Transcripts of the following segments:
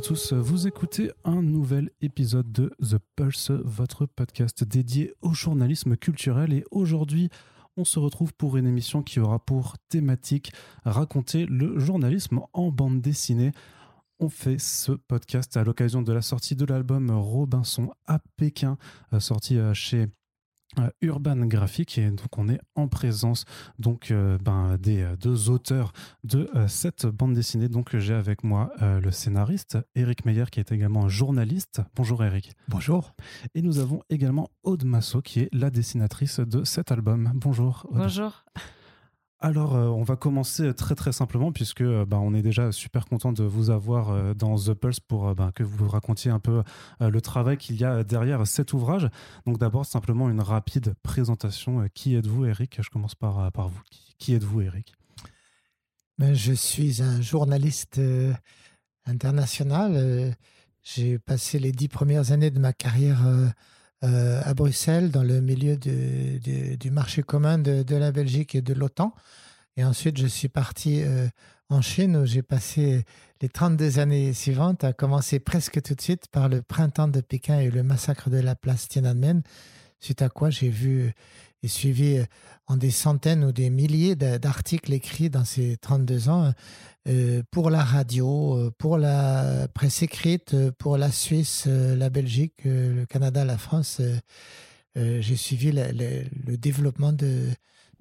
tous, vous écoutez un nouvel épisode de The Pulse, votre podcast dédié au journalisme culturel. Et aujourd'hui, on se retrouve pour une émission qui aura pour thématique raconter le journalisme en bande dessinée. On fait ce podcast à l'occasion de la sortie de l'album Robinson à Pékin, euh, sorti euh, chez Urban Graphic. Et donc on est en présence donc euh, ben, des euh, deux auteurs de cette bande dessinée. Donc j'ai avec moi le scénariste Eric Meyer qui est également un journaliste. Bonjour Eric. Bonjour. Et nous avons également Aude Masso qui est la dessinatrice de cet album. Bonjour bonjour alors, euh, on va commencer très très simplement puisque euh, bah, on est déjà super content de vous avoir euh, dans The Pulse pour bah, que vous racontiez un peu le travail qu'il y a derrière cet ouvrage. Donc d'abord simplement une rapide présentation. Qui êtes-vous, Eric? Je commence par, par vous. Qui, êtes-vous, Eric? Ben, Je suis un journaliste international. J'ai passé les dix premières années de ma carrière euh, à Bruxelles, dans le milieu du marché commun de, la Belgique et de l'OTAN. Et ensuite, je suis parti euh, en Chine où j'ai passé les 32 années suivantes, à commencer presque tout de suite par le printemps de Pékin et le massacre de la place Tiananmen, suite à quoi j'ai vu et suivi euh, en des centaines ou des milliers d'articles écrits dans ces 32 ans pour la radio, euh, pour la presse écrite, pour la Suisse, la Belgique, le Canada, la France. J'ai suivi le, développement de,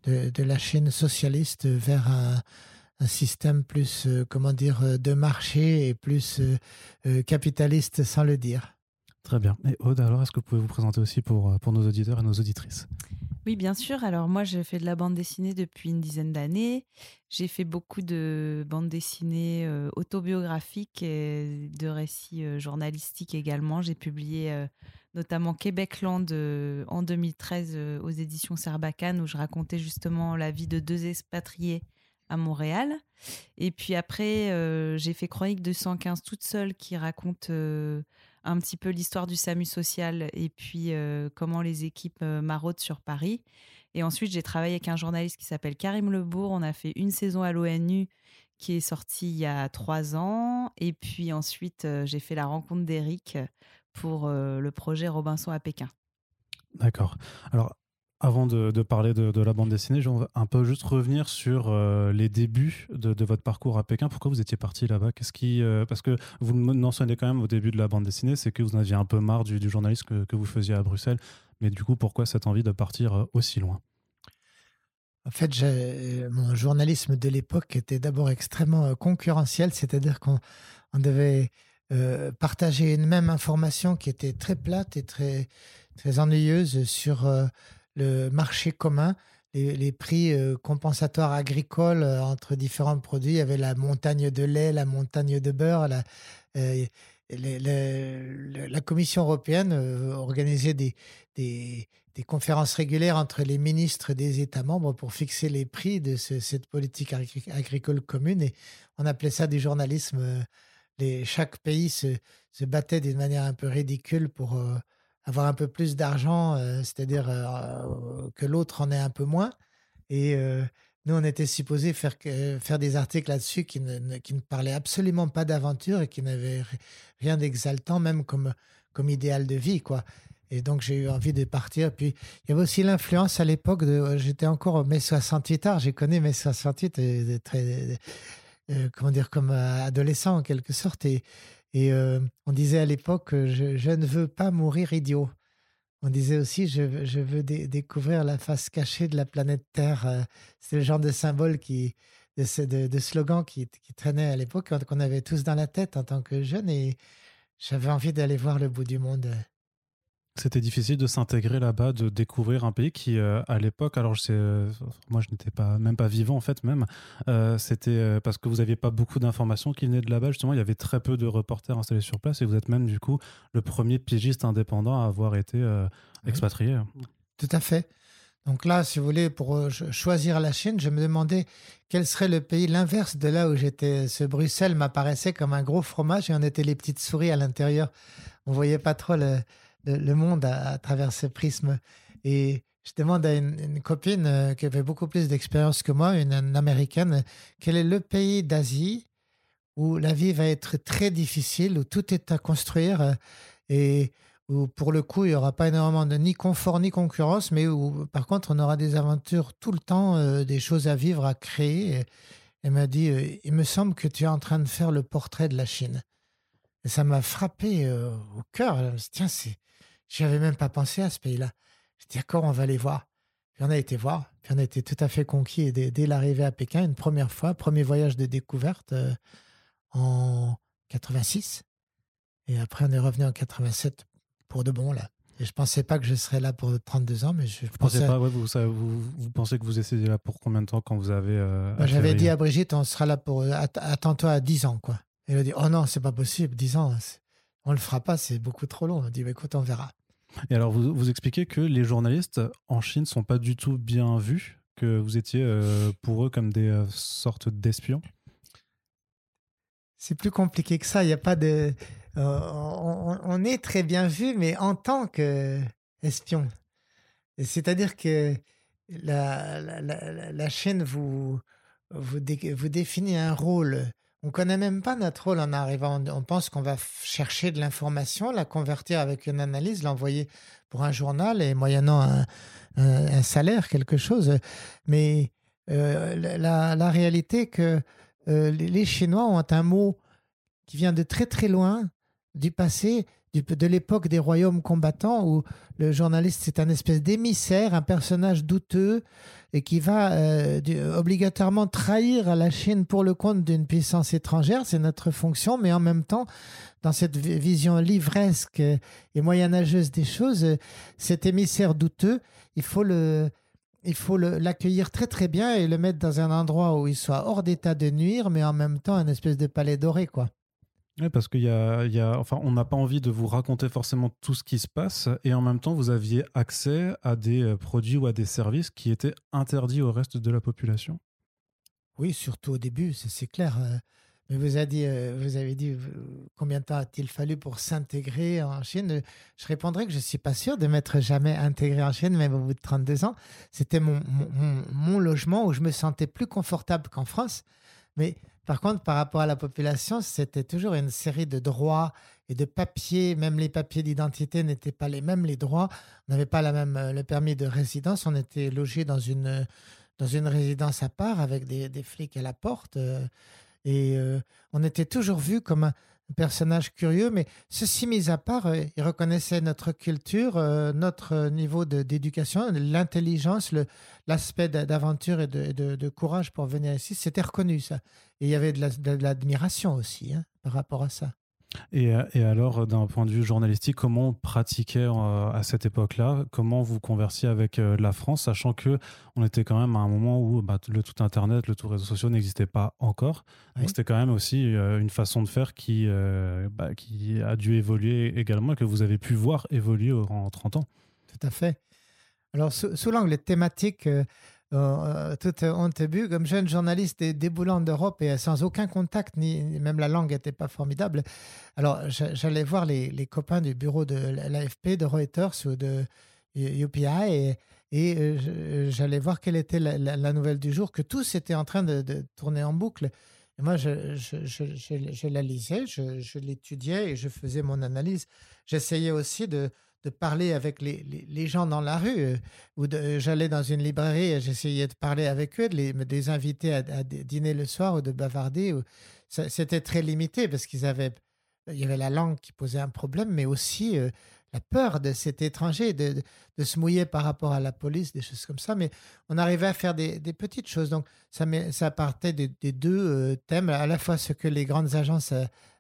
la Chine socialiste vers un, système plus, comment dire, de marché et plus capitaliste sans le dire. Très bien. Et Aude, alors, est-ce que vous pouvez vous présenter aussi pour nos auditeurs et nos auditrices? Oui, bien sûr. Alors moi, j'ai fait de la bande dessinée depuis une dizaine d'années. J'ai fait beaucoup de bandes dessinées autobiographiques et de récits journalistiques également. J'ai publié euh, notamment Québecland en 2013 aux éditions Serbacane où je racontais justement la vie de deux expatriés à Montréal. Et puis après, j'ai fait Chronique 215 toute seule qui raconte un petit peu l'histoire du SAMU social et puis euh, comment les équipes euh, maraudent sur Paris. Et ensuite, j'ai travaillé avec un journaliste qui s'appelle Karim Lebourg. On a fait une saison à l'ONU qui est sortie il y a trois ans. Et puis ensuite, euh, j'ai fait la rencontre d'Eric pour le projet Robinson à Pékin. D'accord. Alors, avant de, parler de, la bande dessinée, je vais un peu juste revenir sur euh, les débuts de, votre parcours à Pékin. Pourquoi vous étiez parti là-bas? Qu'est-ce qui, euh, parce que vous mentionnez quand même au début de la bande dessinée, c'est que vous en aviez un peu marre du, journalisme que, vous faisiez à Bruxelles. Mais du coup, pourquoi cette envie de partir euh, aussi loin? En fait, mon journalisme de l'époque était d'abord extrêmement concurrentiel, c'est-à-dire qu'on devait partager une même information qui était très plate et très, très ennuyeuse sur le marché commun, les, prix euh, compensatoires agricoles euh, entre différents produits. Il y avait la montagne de lait, la montagne de beurre. La, euh, Commission européenne organisait des, conférences régulières entre les ministres des États membres pour fixer les prix de cette politique agricole commune. Et on appelait ça du journalisme. Chaque pays se battait d'une manière un peu ridicule pour avoir un peu plus d'argent, euh, c'est-à-dire euh, que l'autre en ait un peu moins. Et euh, nous, on était supposé faire, faire des articles là-dessus qui ne, qui ne parlaient absolument pas d'aventure et qui n'avaient rien d'exaltant, même comme, comme idéal de vie, quoi. Et donc, j'ai eu envie de partir. Puis, il y avait aussi l'influence à l'époque de. J'étais encore au mai 68 art. J'ai connu mai 68, très. comment dire, comme adolescent en quelque sorte. Et et euh, on disait à l'époque, je, je, ne veux pas mourir idiot. On disait aussi, je, veux découvrir la face cachée de la planète Terre. Euh, c'est le genre de symbole qui, de, de, slogan qui, qui, traînait à l'époque, qu'on avait tous dans la tête en tant que jeunes. Et j'avais envie d'aller voir le bout du monde. C'était difficile de s'intégrer là-bas, de découvrir un pays qui, euh, à l'époque, alors je sais, euh, moi je n'étais pas même pas vivant en fait même, euh, c'était parce que vous n'aviez pas beaucoup d'informations qui venaient de là-bas. Justement, il y avait très peu de reporters installés sur place et vous êtes même du coup le premier pigiste indépendant à avoir été expatrié. Tout à fait. Donc là, si vous voulez, pour choisir la Chine, je me demandais quel serait le pays l'inverse de là où j'étais. Ce Bruxelles m'apparaissait comme un gros fromage et on était les petites souris à l'intérieur. On voyait pas trop le le, monde à, travers ce prisme. Et je demande à une, copine euh, qui avait beaucoup plus d'expérience que moi, une, américaine, quel est le pays d'Asie où la vie va être très difficile, où tout est à construire euh, et où pour le coup, il n'y aura pas énormément de ni confort ni concurrence, mais où par contre, on aura des aventures tout le temps, euh, des choses à vivre, à créer. Elle m'a dit, il me semble que tu es en train de faire le portrait de la Chine. Et ça m'a frappé au cœur. Je me je n'avais même pas pensé à ce pays-là. Je dit, d'accord, on va aller voir. Puis on a été voir. Puis on a été tout à fait conquis dès, dès l'arrivée à Pékin, une première fois, premier voyage de découverte en 86. Et après, on est revenu en 87 pour de bon, là. Et je pensais pas que je serais là pour 32 ans, mais je vous pensais pas, vous, vous, pensez que vous étiez là pour combien de temps quand vous avez. Euh, bah, j'avais dit à Brigitte, on sera là pour. Euh, attends-toi à 10 ans, quoi. elle a dit, oh non, c'est pas possible, 10 ans, on le fera pas, c'est beaucoup trop long. On a dit, bah, écoute, on verra. Et alors, vous, vous expliquez que les journalistes en Chine sont pas du tout bien vus, que vous étiez euh, pour eux comme des sortes d'espions c'est plus compliqué que ça. Il n'y a pas de. Euh, on, est très bien vu, mais en tant qu'espion. C'est-à-dire que la, la, chaîne vous, vous, vous, définit un rôle. On connaît même pas notre rôle en arrivant. On pense qu'on va chercher de l'information, la convertir avec une analyse, l'envoyer pour un journal et moyennant un, un, salaire, quelque chose. Mais euh, la, la, réalité que euh, les Chinois ont un mot qui vient de très très loin, du passé, de l'époque des royaumes combattants, où le journaliste c'est un espèce d'émissaire, un personnage douteux, et qui va euh, obligatoirement trahir la Chine pour le compte d'une puissance étrangère. C'est notre fonction, mais en même temps, dans cette vision livresque et moyenâgeuse des choses, cet émissaire douteux, il faut le, il faut l'accueillir très très bien et le mettre dans un endroit où il soit hors d'état de nuire, mais en même temps un espèce de palais doré, quoi. Oui, parce qu'il y y a, enfin, on n'a pas envie de vous raconter forcément tout ce qui se passe, et en même temps, vous aviez accès à des euh, produits ou à des services qui étaient interdits au reste de la population. Oui, surtout au début, c'est clair. Euh, mais vous avez dit, euh, vous avez dit combien de temps a-t-il fallu pour s'intégrer en Chine? Je répondrais que je ne suis pas sûr de m'être jamais intégré en Chine, même au bout de 32 ans. C'était mon, mon, logement où je me sentais plus confortable qu'en France. Mais par contre, par rapport à la population, c'était toujours une série de droits et de papiers. Même les papiers d'identité n'étaient pas les mêmes, les droits. On n'avait pas la même, euh, le permis de résidence. On était logé dans une, dans une résidence à part avec des, des flics à la porte. Euh, et euh, on était toujours vu comme un, personnage curieux, mais ceci mis à part, euh, il reconnaissait notre culture, euh, notre niveau d'éducation, l'intelligence, l'aspect d'aventure et de, courage pour venir ici. C'était reconnu, ça. Et il y avait de l'admiration aussi hein, par rapport à ça. Et, euh, et alors, d'un point de vue journalistique, comment on pratiquait euh, à cette époque-là? Comment vous conversiez avec euh, la France, sachant que on était quand même à un moment où bah, le tout Internet, le tout réseau social n'existait pas encore. Donc c'était quand même aussi une façon de faire qui, bah, qui a dû évoluer également et que vous avez pu voir évoluer en 30 ans. Tout à fait. Alors, sous, sous l'angle thématique, euh, toute honte bu, comme jeune journaliste déboulant d'Europe et sans aucun contact, ni même la langue n'était pas formidable. Alors, j'allais voir les, copains du bureau de l'AFP, de Reuters ou de UPI et, et euh, j'allais voir quelle était la, nouvelle du jour, que tous étaient en train de, tourner en boucle. Et moi, je, je la lisais, je, l'étudiais et je faisais mon analyse. J'essayais aussi de, de parler avec les, les, gens dans la rue. Euh, ou j'allais dans une librairie et j'essayais de parler avec eux, de les, inviter à, dîner le soir ou de bavarder. C'était très limité parce qu'ils avaient, il y avait la langue qui posait un problème, mais aussi euh, la peur de cet étranger, de, de, se mouiller par rapport à la police, des choses comme ça. Mais on arrivait à faire des, des petites choses. Donc ça, ça partait des, deux euh, thèmes, à la fois ce que les grandes agences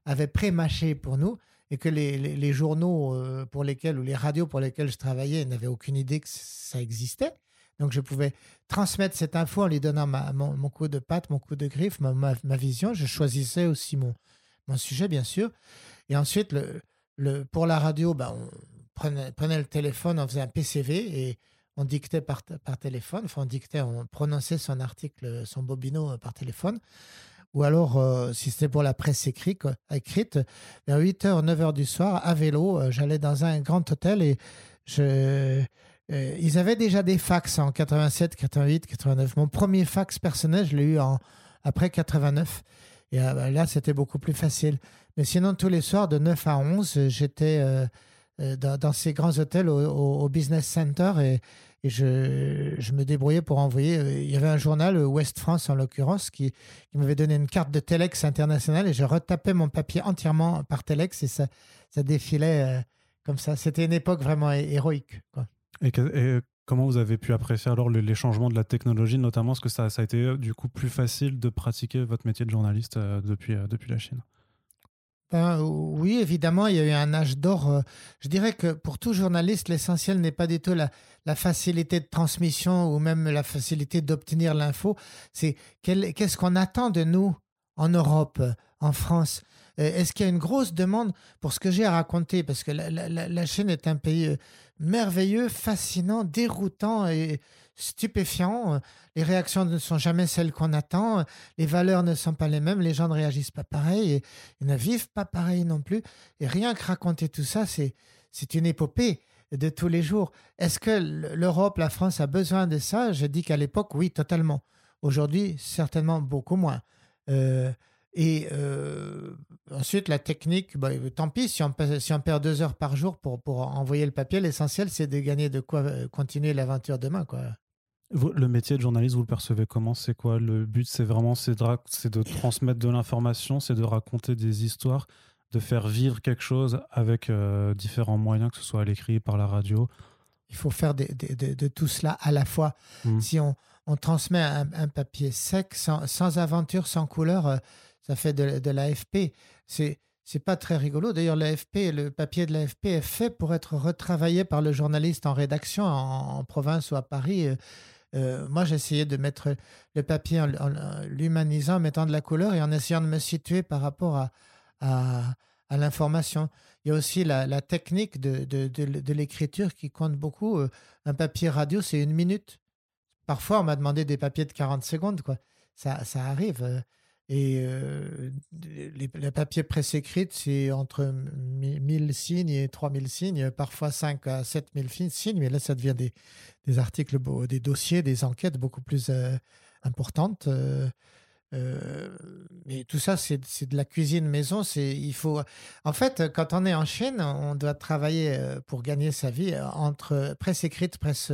avaient pré-mâché pour nous et que les, les, journaux euh, pour lesquels ou les radios pour lesquels je travaillais n'avaient aucune idée que ça existait. Donc je pouvais transmettre cette info en lui donnant ma, mon, coup de patte, mon coup de griffe, ma, ma, vision. Je choisissais aussi mon, mon sujet, bien sûr. Et ensuite, le, le, pour la radio, ben, on prenait, prenait, le téléphone, on faisait un PCV et on dictait par, par téléphone. Enfin, on dictait, on prononçait son article, son bobino par téléphone ou alors, euh, si c'était pour la presse écrite, écrite vers 8h, 9h du soir, à vélo, euh, j'allais dans un grand hôtel et euh, ils avaient déjà des fax en 87, 88, 89. Mon premier fax personnel, je l'ai eu en, après 89. Et là, c'était beaucoup plus facile. Mais sinon, tous les soirs, de 9 à 11, j'étais dans, ces grands hôtels au, Business Center et, et je, je, me débrouillais pour envoyer. Il y avait un journal, West France en l'occurrence, qui, qui m'avait donné une carte de Telex international et je retapais mon papier entièrement par Telex et ça, ça défilait comme ça. C'était une époque vraiment héroïque. Quoi. Et, comment vous avez pu apprécier alors les changements de la technologie, notamment Est-ce que ça, ça, a été euh, du coup plus facile de pratiquer votre métier de journaliste euh, depuis, euh, depuis la Chine? Oui, évidemment, il y a eu un âge d'or. Je dirais que pour tout journaliste, l'essentiel n'est pas du tout la, facilité de transmission ou même la facilité d'obtenir l'info. C'est qu'est-ce qu'on attend de nous en Europe, en France? Est-ce qu'il y a une grosse demande pour ce que j'ai à raconter? Parce que la, la, la, Chine est un pays merveilleux, fascinant, déroutant et stupéfiant. Les réactions ne sont jamais celles qu'on attend. Les valeurs ne sont pas les mêmes. Les gens ne réagissent pas pareil et, ils ne vivent pas pareil non plus. Et rien que raconter tout ça, c'est, c'est une épopée de tous les jours. Est-ce que l'Europe, la France a besoin de ça? Je dis qu'à l'époque, oui, totalement. Aujourd'hui, certainement beaucoup moins. Euh, et euh, ensuite, la technique, bah, tant pis, si on, si on, perd deux heures par jour pour, pour envoyer le papier, l'essentiel, c'est de gagner de quoi euh, continuer l'aventure demain. Quoi. le métier de journaliste, vous le percevez comment? C'est quoi Le but, c'est vraiment c'est de, de, transmettre de l'information, c'est de raconter des histoires, de faire vivre quelque chose avec euh, différents moyens, que ce soit à l'écrit, par la radio? Il faut faire de, de, tout cela à la fois. Mmh. Si on, on transmet un, un, papier sec, sans, sans aventure, sans couleur, ça fait de, de l'AFP. C'est c'est pas très rigolo. D'ailleurs, l'AFP, le papier de l'AFP est fait pour être retravaillé par le journaliste en rédaction en, province ou à Paris. Euh, euh, moi, j'essayais de mettre le papier en, l'humanisant, en mettant de la couleur et en essayant de me situer par rapport à, à, l'information. Il y a aussi la, la technique de, de, de, de l'écriture qui compte beaucoup. Euh, un papier radio, c'est une minute. Parfois, on m'a demandé des papiers de 40 secondes. Quoi. Ça, ça arrive. Et euh, les, papiers presse écrite, c'est entre 1000 signes et 3000 signes, parfois 5 à 7000 signes, mais là, ça devient des, des articles, des dossiers, des enquêtes beaucoup plus euh, importantes. Euh, mais tout ça, c'est de la cuisine maison. Il faut... En fait, quand on est en Chine, on doit travailler pour gagner sa vie entre presse écrite, presse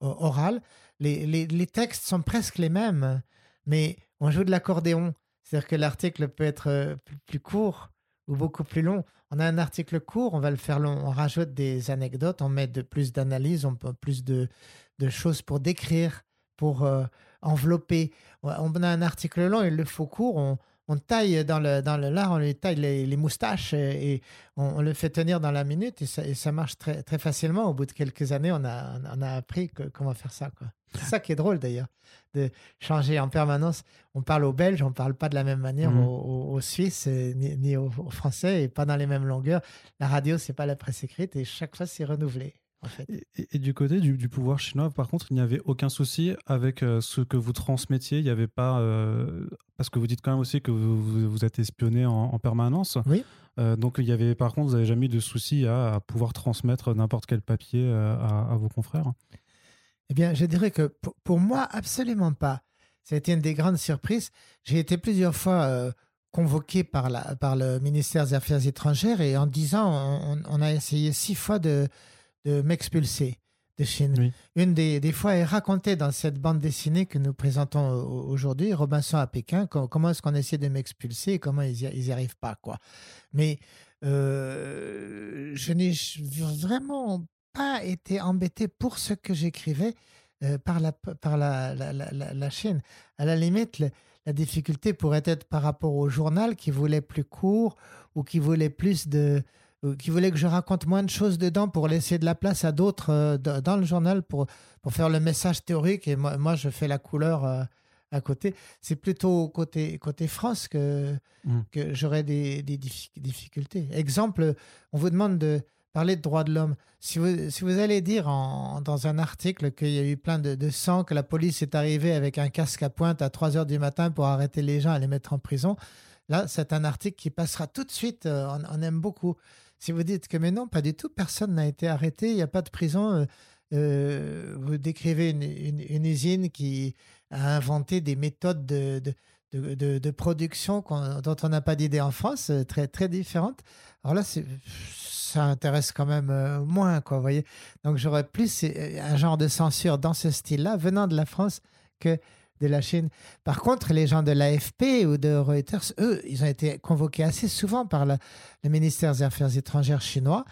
orale. Les, les, les textes sont presque les mêmes, mais on joue de l'accordéon. C'est-à-dire que l'article peut être euh, plus court ou beaucoup plus long. On a un article court, on va le faire long, on rajoute des anecdotes, on met de plus d'analyse, on peut plus de, choses pour décrire, pour euh, envelopper. On a un article long, il le faut court, on, taille dans le, lard, on lui taille les, moustaches et, on, le fait tenir dans la minute et ça, marche très, facilement. Au bout de quelques années, on a, on a appris comment faire ça. C'est ça qui est drôle d'ailleurs, de changer en permanence. On parle aux Belges, on ne parle pas de la même manière mmh. aux, Suisses ni, aux, aux, Français et pas dans les mêmes longueurs. La radio, c'est pas la presse écrite et chaque fois, c'est renouvelé et, du côté du, pouvoir chinois, par contre, il n'y avait aucun souci avec euh, ce que vous transmettiez. Il n'y avait pas. Euh, parce que vous dites quand même aussi que vous, vous êtes espionné en, permanence. Oui. Euh, donc, il y avait, par contre, vous n'avez jamais eu de souci à, pouvoir transmettre n'importe quel papier à, vos confrères Eh bien, je dirais que pour, moi, absolument pas. Ça a été une des grandes surprises. J'ai été plusieurs fois convoqué par, la, par le ministère des Affaires étrangères et en disant, on, on a essayé six fois de de m'expulser de Chine. Une des, des, fois est racontée dans cette bande dessinée que nous présentons aujourd'hui, Robinson à Pékin, comment est-ce qu'on essaie de m'expulser et comment ils n'y arrivent pas. quoi. Mais euh, je n'ai vraiment pas été embêté pour ce que j'écrivais euh, par, la, par la, la, la, Chine. À la limite, la difficulté pourrait être par rapport au journal qui voulait plus court ou qui voulait plus de, qui voulait que je raconte moins de choses dedans pour laisser de la place à d'autres euh, dans le journal pour, pour faire le message théorique et moi, moi je fais la couleur euh, à côté. C'est plutôt côté, côté France que, mmh. que j'aurais des, des, difficultés. Exemple, on vous demande de parler de droits de l'homme. Si vous, allez dire dans un article qu'il y a eu plein de, sang, que la police est arrivée avec un casque à pointe à 3 heures du matin pour arrêter les gens et les mettre en prison, là, c'est un article qui passera tout de suite. on aime beaucoup. Si vous dites que mais non, pas du tout, personne n'a été arrêté, il n'y a pas de prison, euh, euh, vous décrivez une, usine qui a inventé des méthodes de, de, de, production dont on n'a pas d'idée en France, très, très différentes. Alors là, ça intéresse quand même moins, quoi, voyez. Donc j'aurais plus un genre de censure dans ce style-là venant de la France que de la Chine. Par contre, les gens de l'AFP ou de Reuters, eux, ils ont été convoqués assez souvent par le ministère des Affaires étrangères chinois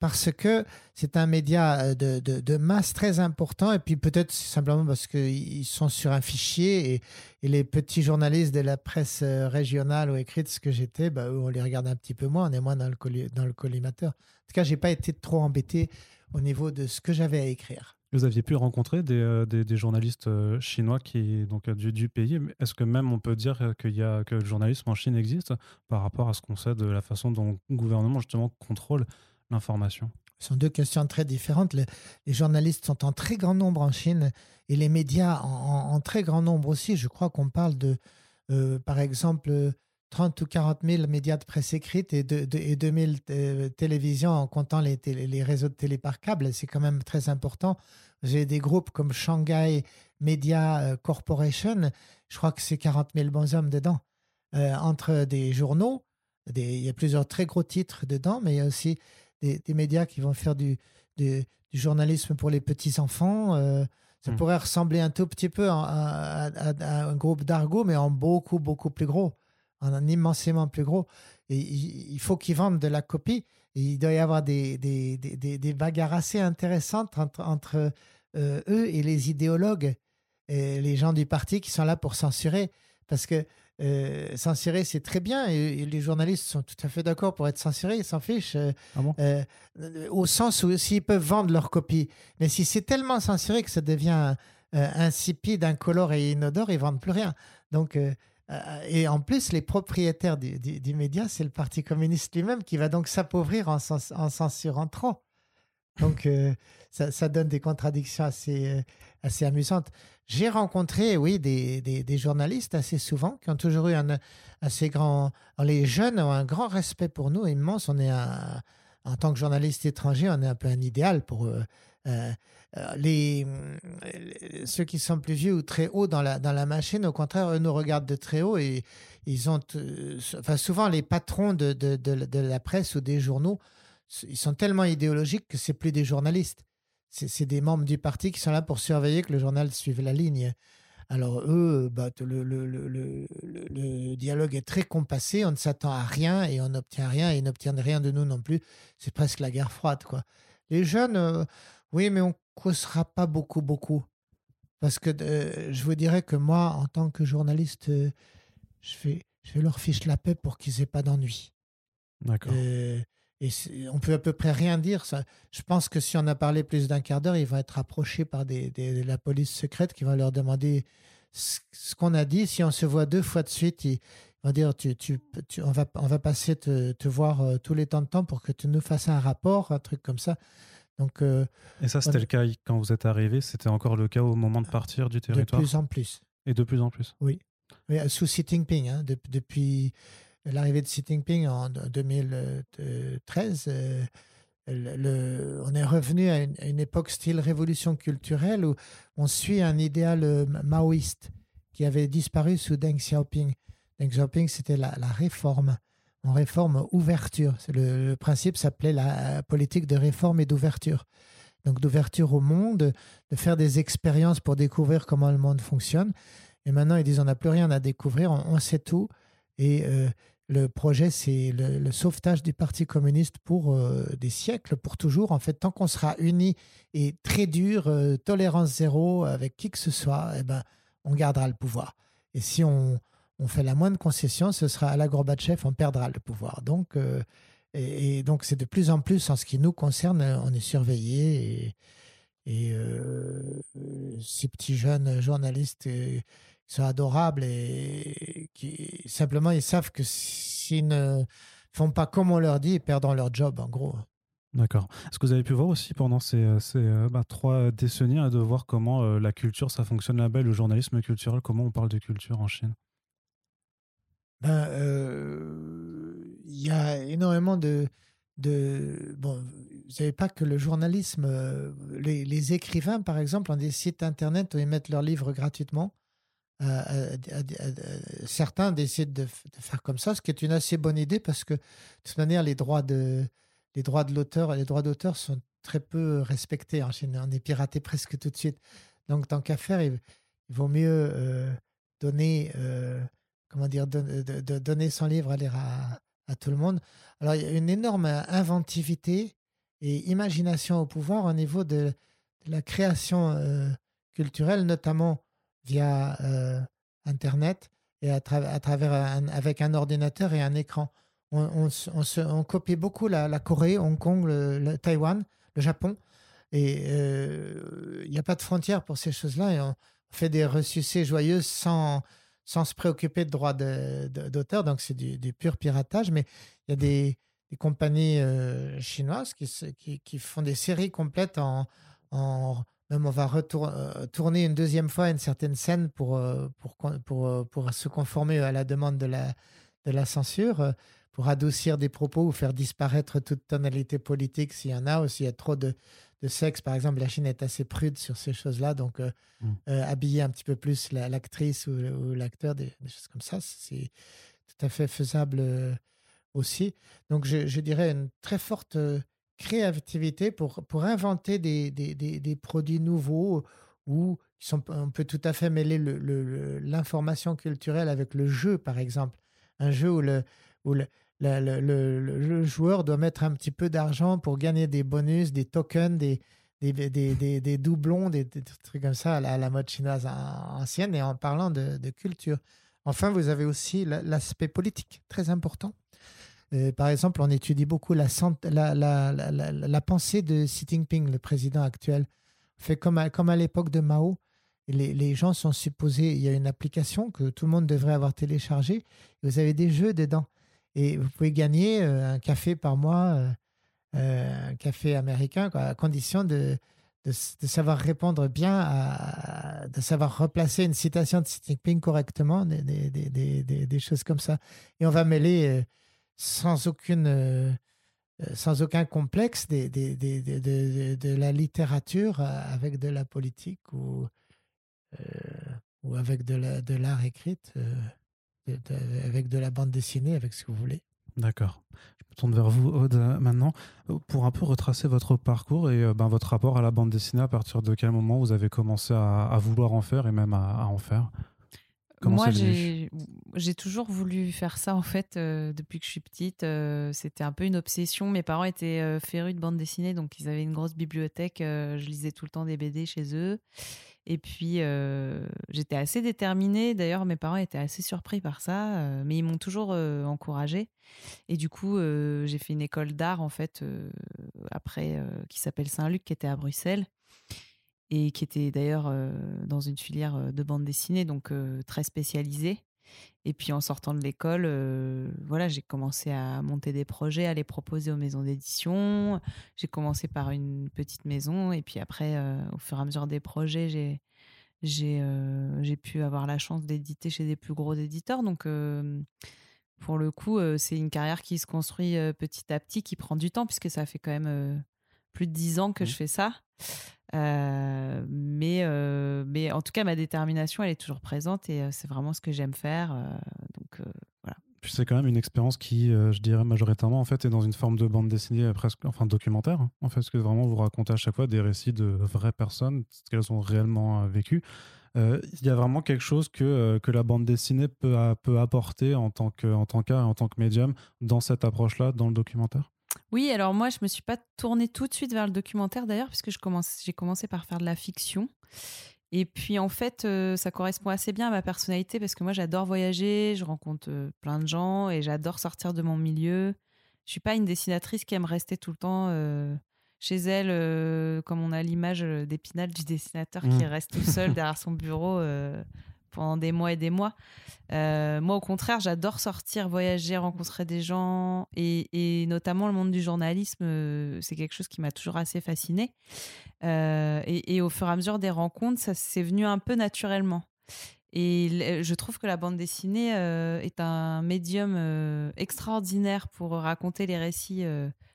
parce que c'est un média euh, de, de, masse très important et puis peut-être simplement parce qu'ils sont sur un fichier et, les petits journalistes de la presse euh, régionale ou écrite, ce que j'étais, bah, on les regarde un petit peu moins, on est moins dans le, dans le collimateur. En tout cas, je n'ai pas été trop embêté au niveau de ce que j'avais à écrire. Vous aviez pu rencontrer des, euh, des, journalistes chinois qui donc du, du pays. Est-ce que même on peut dire qu'il y a que le journalisme en Chine existe par rapport à ce qu'on sait de la façon dont le gouvernement justement contrôle l'information Ce sont deux questions très différentes. Les, journalistes sont en très grand nombre en Chine et les médias en, très grand nombre aussi. Je crois qu'on parle de, euh, par exemple, 30 ou 40 000 médias de presse écrite et, de, et 2 000 télévisions en comptant les, les réseaux de télé par câble. C'est quand même très important. J'ai des groupes comme Shanghai Media euh, Corporation. Je crois que c'est 40 000 bonshommes dedans. Euh, entre des journaux, il y a plusieurs très gros titres dedans, mais il y a aussi des, médias qui vont faire du, du, journalisme pour les petits-enfants. Euh, ça hmm. pourrait ressembler un tout petit peu à, un groupe d'argot, mais en beaucoup, beaucoup plus gros, en un immensément plus gros. Et il, faut qu'ils vendent de la copie. il doit y avoir des, des, des, des bagarres assez intéressantes entre, entre euh, eux et les idéologues, et les gens du parti qui sont là pour censurer. Parce que euh, c'est très bien et, les journalistes sont tout à fait d'accord pour être censurés, ils s'en fichent. Euh, ah euh, au sens où s'ils peuvent vendre leur copie. Mais si c'est tellement censuré que ça devient insipide, incolore et inodore, ils vendent plus rien. Donc, et en plus, les propriétaires du, du, média, c'est le Parti communiste lui-même qui va donc s'appauvrir en, en, censurant trop. Donc, ça, ça, donne des contradictions assez, assez amusantes. J'ai rencontré, oui, des, journalistes assez souvent qui ont toujours eu un assez grand. Les jeunes ont un grand respect pour nous, immense. On est un, en tant que journaliste étranger, on est un peu un idéal pour eux. Euh, les, ceux qui sont plus vieux ou très hauts dans la, machine, au contraire, eux nous regardent de très haut et ils ont. Euh, enfin, souvent, les patrons de, de, la presse ou des journaux, ils sont tellement idéologiques que c'est plus des journalistes c'est des membres du parti qui sont là pour surveiller que le journal suive la ligne. Alors eux, bah, le, le, le, le, dialogue est très compassé, on ne s'attend à rien et on n'obtient rien et ils n'obtiennent rien de nous non plus. C'est presque la guerre froide. quoi. Les jeunes, euh, oui, mais on ne causera pas beaucoup, beaucoup. Parce que euh, je vous dirais que moi, en tant que journaliste, euh, je, fais, je leur fiche la paix pour qu'ils n'aient pas d'ennui. D'accord. Et on peut à peu près rien dire. Ça. Je pense que si on a parlé plus d'un quart d'heure, ils vont être approchés par des, des, la police secrète qui va leur demander ce, qu'on a dit. Si on se voit deux fois de suite, ils vont dire tu, tu, on, va, on va passer te, te voir euh, tous les temps de temps pour que tu nous fasses un rapport, un truc comme ça. Donc, euh, Et ça, c'était le cas quand vous êtes arrivé C'était encore le cas au moment de partir du territoire? De plus en plus. Et de plus en plus? Oui. sous Xi Jinping, hein, depuis l'arrivée de Xi Jinping en 2013, euh, le, on est revenu à une, époque style révolution culturelle où on suit un idéal euh, maoïste qui avait disparu sous Deng Xiaoping. Deng Xiaoping, c'était la, réforme, en réforme ouverture. Le, le principe s'appelait la politique de réforme et d'ouverture. Donc d'ouverture au monde, de faire des expériences pour découvrir comment le monde fonctionne. Et maintenant, ils disent on n'a plus rien à découvrir, on, sait tout. Et euh, le projet, c'est le, sauvetage du Parti communiste pour euh, des siècles, pour toujours. En fait, tant qu'on sera unis et très dur, euh, tolérance zéro avec qui que ce soit, eh ben, on gardera le pouvoir. Et si on, fait la moindre concession, ce sera à la Gorbatchev, on perdra le pouvoir. Donc, et, donc, c'est de plus en plus, en ce qui nous concerne, on est surveillé. Et ces petits jeunes journalistes sont adorables et qui simplement ils savent que s'ils ne font pas comme on leur dit, ils perdront leur job en gros. D'accord. Est-ce que vous avez pu voir aussi pendant ces, euh, ces euh, bah, trois décennies hein, de voir comment euh, la culture, ça fonctionne là-bas, le journalisme culturel, comment on parle de culture en Chine? Ben, Il y a énormément de, de... Bon, vous savez pas que le journalisme, les, les, écrivains, par exemple, ont des sites internet où ils mettent leurs livres gratuitement? Certains décident de, faire comme ça, ce qui est une assez bonne idée parce que de toute manière, les droits de, les droits de l'auteur, les droits d'auteur sont très peu respectés Chine. On est piraté presque tout de suite. Donc, tant qu'à faire, il, vaut mieux euh, donner, euh, comment dire, de, donner son livre à lire à, tout le monde. Alors, il y a une énorme inventivité et imagination au pouvoir au niveau de, la création euh, culturelle, notamment via Internet et à, travers avec un ordinateur et un écran. On, copie beaucoup la, Corée, Hong Kong, le, Taïwan, le Japon. Et il n'y a pas de frontières pour ces choses-là. Et on, fait des ressuscités joyeuses sans, sans se préoccuper de droits d'auteur. Donc, c'est du, pur piratage. Mais il y a des, compagnies chinoises qui, qui, font des séries complètes en même on va euh, tourner une deuxième fois une certaine scène pour, euh, pour, pour, euh, pour, se conformer à la demande de la, de la censure, pour adoucir des propos ou faire disparaître toute tonalité politique s'il y en a, ou s'il y a trop de, de, sexe. Par exemple, la Chine est assez prude sur ces choses-là, donc mmh. habiller un petit peu plus l'actrice ou, l'acteur, des, choses comme ça, c'est tout à fait faisable aussi. Donc je, je dirais une très forte créativité pour, pour inventer des, des, des, produits nouveaux où sont, on peut tout à fait mêler l'information culturelle avec le jeu, par exemple. Un jeu où le, où le, le, joueur doit mettre un petit peu d'argent pour gagner des bonus, des tokens, des, des, des, des, doublons, des, trucs comme ça à la, mode chinoise ancienne et en parlant de culture. Enfin, vous avez aussi l'aspect politique, très important. Euh, par exemple, on étudie beaucoup la, pensée de Xi Jinping, le président actuel. Fait comme à, l'époque de Mao, les, gens sont supposés, il y a une application que tout le monde devrait avoir téléchargée, vous avez des jeux dedans. Et vous pouvez gagner euh, un café par mois, euh, un café américain, à condition de, savoir répondre bien, de savoir replacer une citation de Xi Jinping correctement, des choses comme ça. Et on va mêler sans aucune euh, euh, sans aucun complexe des, des, des, de, de, la littérature euh, avec de la politique ou, ou avec de l'art écrit, avec de la bande dessinée, avec ce que vous voulez. D'accord. Je me tourne vers vous, Aude, maintenant, pour un peu retracer votre parcours et ben, votre rapport à la bande dessinée, à partir de quel moment vous avez commencé à, vouloir en faire et même à en faire? Moi, j'ai toujours voulu faire ça, en fait, euh, depuis que je suis petite. Euh, c'était un peu une obsession. Mes parents étaient euh, férus de bande dessinée, donc ils avaient une grosse bibliothèque. je lisais tout le temps des BD chez eux. Et puis, j'étais assez déterminée. D'ailleurs, mes parents étaient assez surpris par ça, mais ils m'ont toujours encouragée. Et du coup, j'ai fait une école d'art, en fait, après, qui s'appelle Saint-Luc, qui était à Bruxelles et qui était d'ailleurs euh, dans une filière euh, de bande dessinée, donc euh, très spécialisée. Et puis en sortant de l'école, voilà, j'ai commencé à monter des projets, à les proposer aux maisons d'édition. J'ai commencé par une petite maison et puis après, au fur et à mesure des projets, j'ai j'ai pu avoir la chance d'éditer chez des plus gros éditeurs. Donc pour le coup, c'est une carrière qui se construit petit à petit, qui prend du temps puisque ça fait quand même plus de dix ans que mmh. je fais ça. Euh, mais, euh, mais en tout cas, ma détermination, elle est toujours présente et euh, c'est vraiment ce que j'aime faire. donc voilà. Puis c'est quand même une expérience qui, je dirais majoritairement, en fait, est dans une forme de bande dessinée presque, enfin documentaire. Hein. en fait, parce que vraiment vous racontez à chaque fois des récits de vraies personnes, ce qu'elles ont réellement vécu. Il y a vraiment quelque chose que, que la bande dessinée peut, peut apporter en tant qu'art en et en tant que médium dans cette approche-là, dans le documentaire? Oui, alors moi, je me suis pas tournée tout de suite vers le documentaire d'ailleurs, puisque j'ai commence, commencé par faire de la fiction. Et puis en fait, euh, ça correspond assez bien à ma personnalité parce que moi, j'adore voyager, je rencontre euh, plein de gens et j'adore sortir de mon milieu. Je suis pas une dessinatrice qui aime rester tout le temps euh, chez elle, comme on a l'image d'Épinal du dessinateur qui mmh. reste tout seul derrière son bureau pendant des mois et des mois. Euh, moi, au contraire, j'adore sortir, voyager, rencontrer des gens et, notamment le monde du journalisme, euh, c'est quelque chose qui m'a toujours assez fasciné. Euh, et, au fur et à mesure des rencontres, ça s'est venu un peu naturellement. Et je trouve que la bande dessinée est un médium extraordinaire pour raconter les récits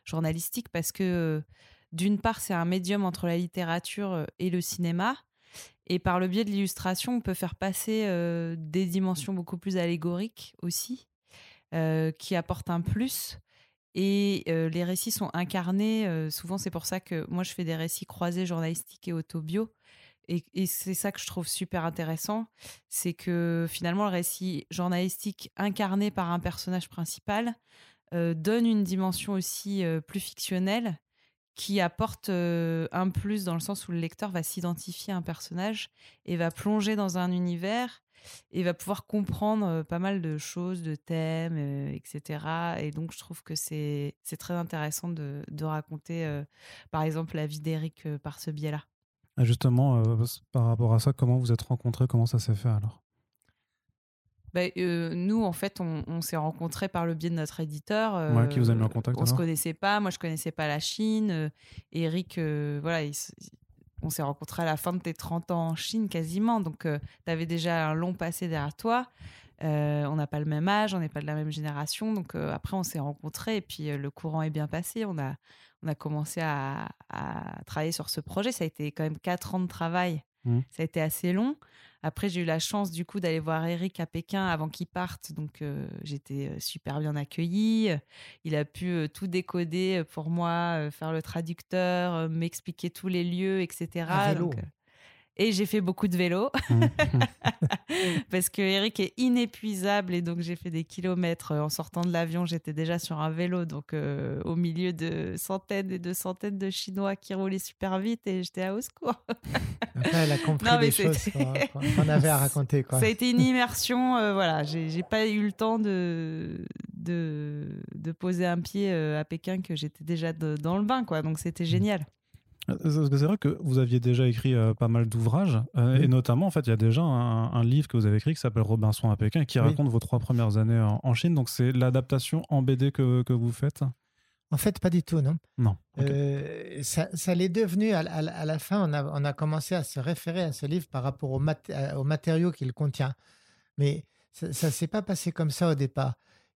journalistiques parce que d'une part, c'est un médium entre la littérature et le cinéma. Et par le biais de l'illustration, on peut faire passer des dimensions beaucoup plus allégoriques aussi, qui apportent un plus. Et les récits sont incarnés. souvent, c'est pour ça que moi, je fais des récits croisés journalistiques et autobio. Et c'est ça que je trouve super intéressant. C'est que finalement, le récit journalistique incarné par un personnage principal donne une dimension aussi plus fictionnelle qui apporte un plus dans le sens où le lecteur va s'identifier à un personnage et va plonger dans un univers et va pouvoir comprendre pas mal de choses, de thèmes, etc. Et donc, je trouve que c'est très intéressant de, de raconter, par exemple, la vie d'Eric par ce biais-là. Ah, justement, par rapport à ça, comment vous êtes rencontrés? Comment ça s'est fait alors? Bah, nous, en fait, on, s'est rencontrés par le biais de notre éditeur. ouais, qui vous a mis en contact On ne se connaissait pas. Moi, je connaissais pas la Chine. Eric, voilà, on s'est rencontrés à la fin de tes 30 ans en Chine quasiment. Donc, tu avais déjà un long passé derrière toi. on n'a pas le même âge, on n'est pas de la même génération. Donc, après, on s'est rencontrés et puis le courant est bien passé. On a, on a commencé à, à, travailler sur ce projet. Ça a été quand même 4 ans de travail. Mmh. Ça a été assez long. Après, j'ai eu la chance du coup d'aller voir Eric à Pékin avant qu'il parte, donc euh, j'étais euh, super bien accueillie. Il a pu euh, tout décoder pour moi, faire le traducteur, m'expliquer tous les lieux, etc. Et j'ai fait beaucoup de vélo parce que Eric est inépuisable et donc j'ai fait des kilomètres en sortant de l'avion. J'étais déjà sur un vélo, donc euh, au milieu de centaines et de centaines de Chinois qui roulaient super vite et j'étais à au secours. Après, elle a compris des choses qu'on avait à raconter. Quoi. Ça a été une immersion. Euh, voilà, j'ai pas eu le temps de, de, de poser un pied euh, à Pékin que j'étais déjà dans le bain, quoi. Donc c'était mmh. génial. C'est vrai que vous aviez déjà écrit euh, pas mal d'ouvrages, euh, et notamment, en fait, il y a déjà un, livre que vous avez écrit qui s'appelle Robinson à Pékin, qui raconte vos trois premières années en, Chine. Donc, c'est l'adaptation en BD que, que, vous faites? En fait, pas du tout, non. Non. Euh, ça, ça l'est devenu à, à, la fin. On a, on a commencé à se référer à ce livre par rapport au aux matériaux qu'il contient. Mais ça ne s'est pas passé comme ça au départ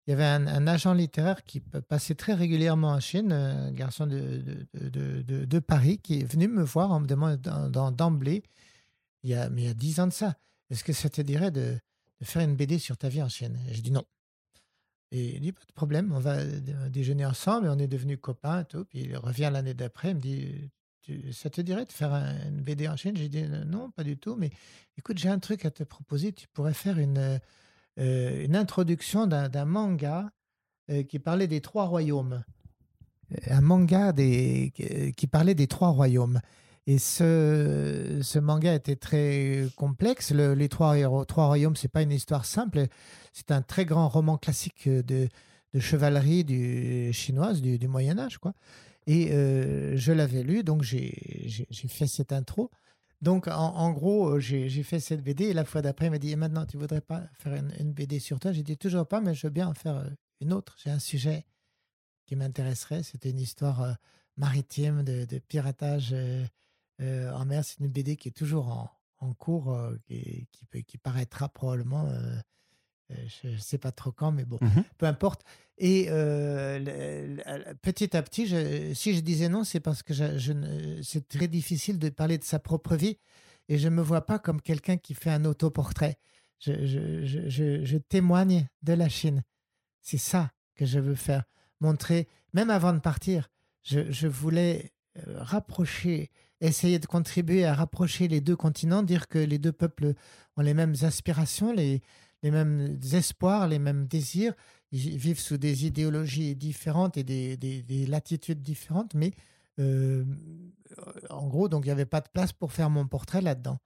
il y avait un, agent littéraire qui passait très régulièrement en Chine, un garçon de, de, Paris, qui est venu me voir en me demandant d'emblée, il y a, il y a dix ans de ça, est-ce que ça te dirait de, faire une BD sur ta vie en Chine? Je dis non. Et il dit, pas de problème, on va déjeuner ensemble et on est devenus copains et tout. Puis il revient l'année d'après, il me dit, ça te dirait de faire une BD en Chine? J'ai dit, non, pas du tout, mais écoute, j'ai un truc à te proposer, tu pourrais faire une euh, une introduction d'un manga euh, qui parlait des trois royaumes. Un manga qui parlait des trois royaumes. Et ce, ce manga était très complexe. les trois, trois royaumes, c'est pas une histoire simple. C'est un très grand roman classique de, de chevalerie du, chinoise du, du Moyen Âge. Quoi. Et euh, je l'avais lu, donc j'ai fait cette intro. Donc, en, gros, euh, j'ai fait cette BD et la fois d'après, il m'a dit maintenant, tu voudrais pas faire une, BD sur toi J'ai dit toujours pas, mais je veux bien en faire euh, une autre. J'ai un sujet qui m'intéresserait. C'était une histoire euh, maritime de, piratage en mer. C'est une BD qui est toujours en, cours, et qui, qui, paraîtra probablement je ne sais pas trop quand, mais bon, mmh peu importe. Et euh, petit à petit, si je disais non, c'est parce que je, c'est très difficile de parler de sa propre vie et je ne me vois pas comme quelqu'un qui fait un autoportrait. Je, je, je, témoigne de la Chine. C'est ça que je veux faire. Montrer, même avant de partir, je, voulais euh, rapprocher, essayer de contribuer à rapprocher les deux continents, dire que les deux peuples ont les mêmes aspirations, les, les mêmes espoirs, les mêmes désirs. Ils vivent sous des idéologies différentes et des, latitudes différentes, mais euh, en gros, donc il n'y avait pas de place pour faire mon portrait là-dedans.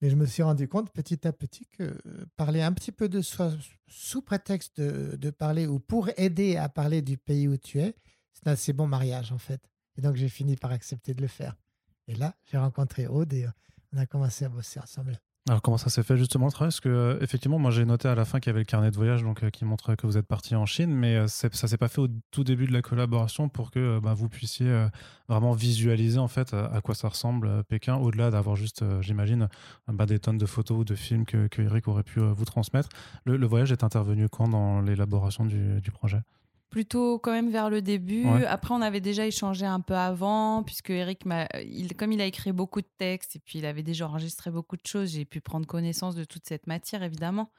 Mais je me suis rendu compte petit à petit que parler un petit peu de soi sous prétexte de, parler ou pour aider à parler du pays où tu es, c'est un assez bon mariage en fait. Et donc j'ai fini par accepter de le faire. Et là, j'ai rencontré Aude et on a commencé à bosser ensemble. Alors comment ça s'est fait justement le travail? Parce que euh, effectivement, moi j'ai noté à la fin qu'il y avait le carnet de voyage donc, euh, qui montrait que vous êtes parti en Chine, mais euh, ça s'est pas fait au tout début de la collaboration pour que bah, vous puissiez vraiment visualiser en fait à quoi ça ressemble Pékin, au-delà d'avoir juste, j'imagine, bah, des tonnes de photos ou de films que, Eric aurait pu vous transmettre. Le, voyage est intervenu quand dans l'élaboration du, projet? Plutôt quand même vers le début. Ouais. Après, on avait déjà échangé un peu avant, puisque Eric, il, comme il a écrit beaucoup de textes et puis il avait déjà enregistré beaucoup de choses, j'ai pu prendre connaissance de toute cette matière, évidemment.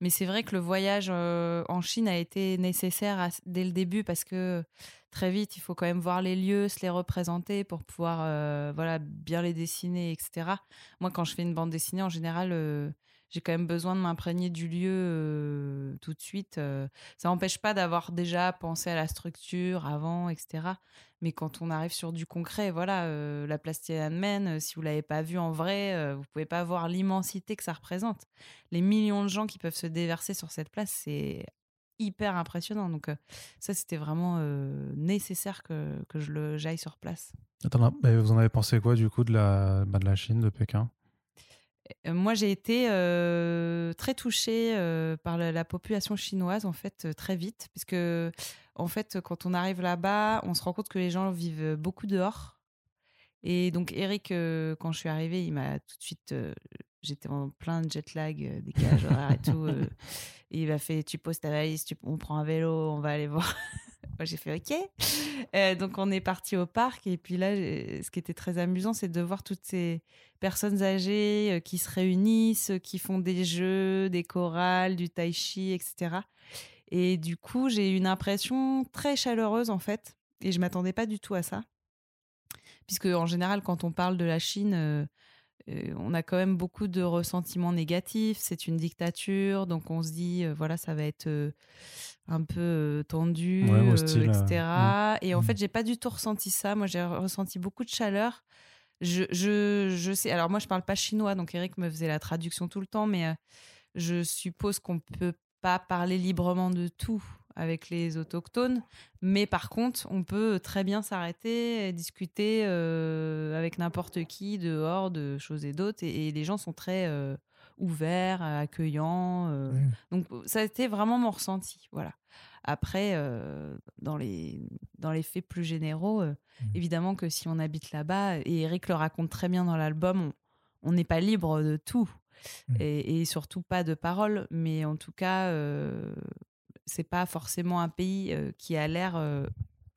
Mais c'est vrai que le voyage euh, en Chine a été nécessaire à- dès le début parce que très vite, il faut quand même voir les lieux, se les représenter pour pouvoir euh, voilà, bien les dessiner, etc. Moi, quand je fais une bande dessinée, en général, euh, j'ai quand même besoin de m'imprégner du lieu tout de suite. ça n'empêche pas d'avoir déjà pensé à la structure avant, etc. Mais quand on arrive sur du concret, voilà, la place Tiananmen, si vous l'avez pas vue en vrai, vous pouvez pas voir l'immensité que ça représente. Les millions de gens qui peuvent se déverser sur cette place, c'est hyper impressionnant. Donc ça, c'était vraiment nécessaire que, que je le, j'aille sur place. Attends, vous en avez pensé quoi du coup de la, bah, de la Chine, de Pékin? Moi, j'ai été euh, très touchée euh, par la, la population chinoise, en fait, euh, très vite. Puisque, en fait, quand on arrive là-bas, on se rend compte que les gens vivent beaucoup dehors. Et donc, Eric, euh, quand je suis arrivée, il m'a tout de suite. euh, J'étais en plein de jet lag, euh, décalage horaire et tout. euh, et il m'a fait Tu poses ta valise, tu, on prend un vélo, on va aller voir. J'ai fait OK. Euh, donc, on est parti au parc. Et puis là, ce qui était très amusant, c'est de voir toutes ces personnes âgées euh, qui se réunissent, euh, qui font des jeux, des chorales, du tai chi, etc. Et du coup, j'ai eu une impression très chaleureuse en fait, et je m'attendais pas du tout à ça, puisque en général, quand on parle de la Chine, euh, on a quand même beaucoup de ressentiments négatifs. C'est une dictature, donc on se dit euh, voilà, ça va être euh, un peu tendu, Ouais, hostile, etc. Et en Mm. fait, j'ai pas du tout ressenti ça. Moi, j'ai ressenti beaucoup de chaleur. Je, je, je sais. Alors moi, je parle pas chinois, donc Eric me faisait la traduction tout le temps, mais je suppose qu'on peut pas parler librement de tout avec les autochtones, mais par contre, on peut très bien s'arrêter et discuter euh, avec n'importe qui dehors de choses et d'autres, et, et les gens sont très euh, ouverts, accueillants. euh, donc ça a été vraiment mon ressenti, voilà. Après, dans les dans les faits plus généraux, évidemment que si on habite là-bas, et Eric le raconte très bien dans l'album, on n'est pas libre de tout, et, et surtout pas de parole, mais en tout cas, c'est pas forcément un pays euh, qui a l'air, euh,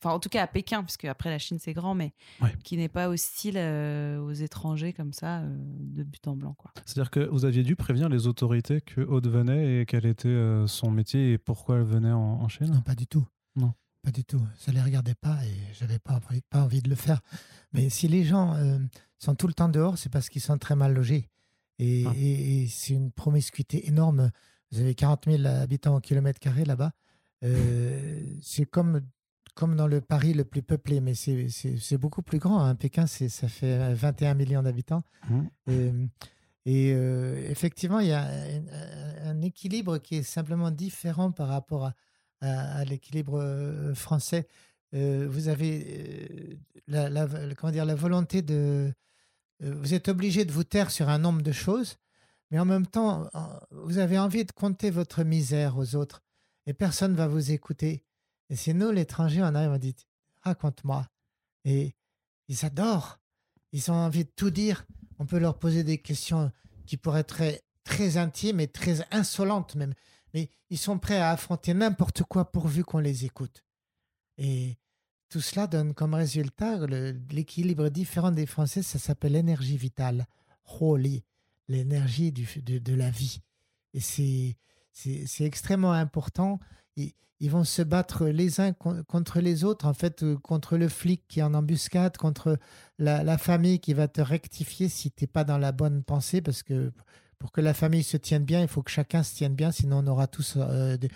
enfin en tout cas à Pékin, puisque après la Chine c'est grand, mais Ouais. qui n'est pas hostile euh, aux étrangers comme ça euh, de but en blanc, quoi. C'est-à-dire que vous aviez dû prévenir les autorités que Aude venait et quel était euh, son métier et pourquoi elle venait en, en Chine? Non, pas du tout. Non. Pas du tout. Ça les regardait pas et j'avais pas, envie- pas envie de le faire. Mais si les gens euh, sont tout le temps dehors, c'est parce qu'ils sont très mal logés. Et, Ah. et- et c'est une promiscuité énorme. Vous avez 40 000 habitants au kilomètre carré là-bas. Euh, c'est comme, comme dans le Paris le plus peuplé, mais c'est- beaucoup plus grand. hein. Pékin, ça fait 21 millions d'habitants. Mhm. Euh, et euh, effectivement, il y a un, un équilibre qui est simplement différent par rapport à, à- à l'équilibre euh, français. Euh, vous avez euh, la, la- comment dire, la volonté de... euh, vous êtes obligé de vous taire sur un nombre de choses, mais en même temps, vous avez envie de compter votre misère aux autres, et personne ne va vous écouter. Et c'est nous, l'étranger, on arrive, on dit, raconte-moi. Et ils adorent. Ils ont envie de tout dire. On peut leur poser des questions qui pourraient être très, intimes et très insolentes même. Mais ils sont prêts à affronter n'importe quoi pourvu qu'on les écoute. Et tout cela donne comme résultat l'équilibre différent des Français. Ça s'appelle l'énergie vitale. Holy, l'énergie de, la vie. Et c'est extrêmement important. Ils, vont se battre les uns con- contre les autres, en fait, euh, contre le flic qui est en embuscade, contre la, la famille qui va te rectifier si tu n'es pas dans la bonne pensée, parce que pour que la famille se tienne bien, il faut que chacun se tienne bien, sinon on aura tous euh, des,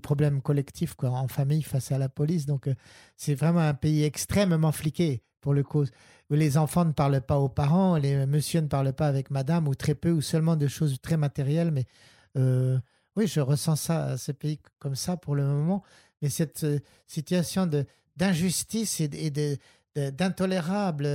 problèmes collectifs en famille face à la police. Donc euh, c'est vraiment un pays extrêmement fliqué pour le cause, les enfants ne parlent pas aux parents, les monsieur ne parlent pas avec madame, ou très peu, ou seulement de choses très matérielles. Mais euh, oui, je ressens ça, ce pays comme ça pour le moment. Mais cette situation d'injustice et, d'intolérable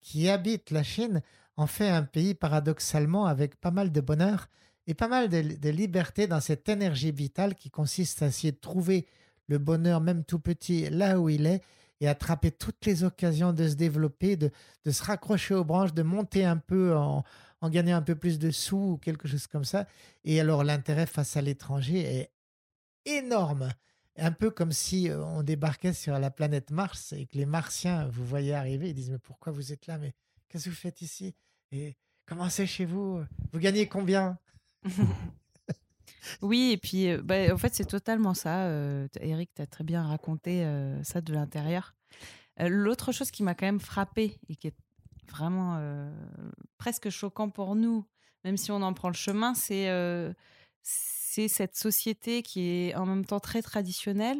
qui habite la Chine en fait un pays paradoxalement avec pas mal de bonheur et pas mal de, liberté dans cette énergie vitale qui consiste à essayer de trouver le bonheur même tout petit là où il est et attraper toutes les occasions de se développer, de, se raccrocher aux branches, de monter un peu en, en gagnant un peu plus de sous ou quelque chose comme ça. Et alors l'intérêt face à l'étranger est énorme. un peu comme si euh, on débarquait sur la planète Mars et que les Martiens vous voyez arriver, ils disent mais pourquoi vous êtes là? Mais qu'est-ce que vous faites ici? Comment c'est chez vous? Vous gagnez combien? Oui, et puis euh, bah, en fait c'est totalement ça. Euh, Eric, tu as très bien raconté euh, ça de l'intérieur. L'autre chose qui m'a quand même frappé et qui est vraiment presque choquant pour nous, même si on en prend le chemin, c'est c'est cette société qui est en même temps très traditionnelle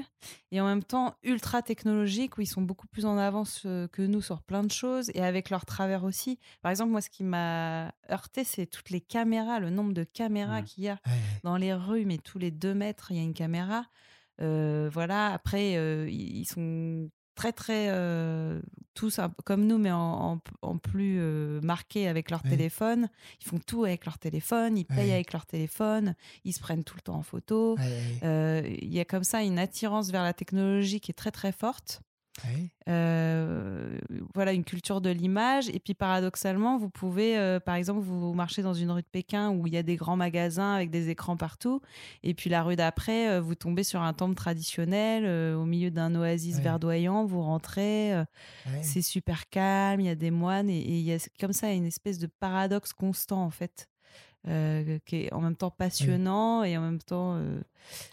et en même temps ultra technologique, où ils sont beaucoup plus en avance euh, que nous sur plein de choses et avec leur travers aussi. Par exemple, moi, ce qui m'a heurté, c'est toutes les caméras, le nombre de caméras Ouais. qu'il y a Ouais, dans les rues, mais tous les deux mètres, il y a une caméra. Euh, voilà, après, euh, ils sont très, très, euh, tous comme nous, mais en, en- en plus euh, marqués avec leur téléphone. Ils font tout avec leur téléphone, ils payent avec leur téléphone, ils se prennent tout le temps en photo. Euh, Il y a comme ça une attirance vers la technologie qui est très, très forte. Euh, voilà une culture de l'image. Et puis paradoxalement vous pouvez euh, par exemple vous marchez dans une rue de Pékin où il y a des grands magasins avec des écrans partout. Et puis la rue d'après euh, vous tombez sur un temple traditionnel au milieu d'un oasis verdoyant. Vous rentrez c'est super calme il y a des moines. Et et il y a comme ça une espèce de paradoxe constant en fait euh, qui est en même temps passionnant et en même temps euh,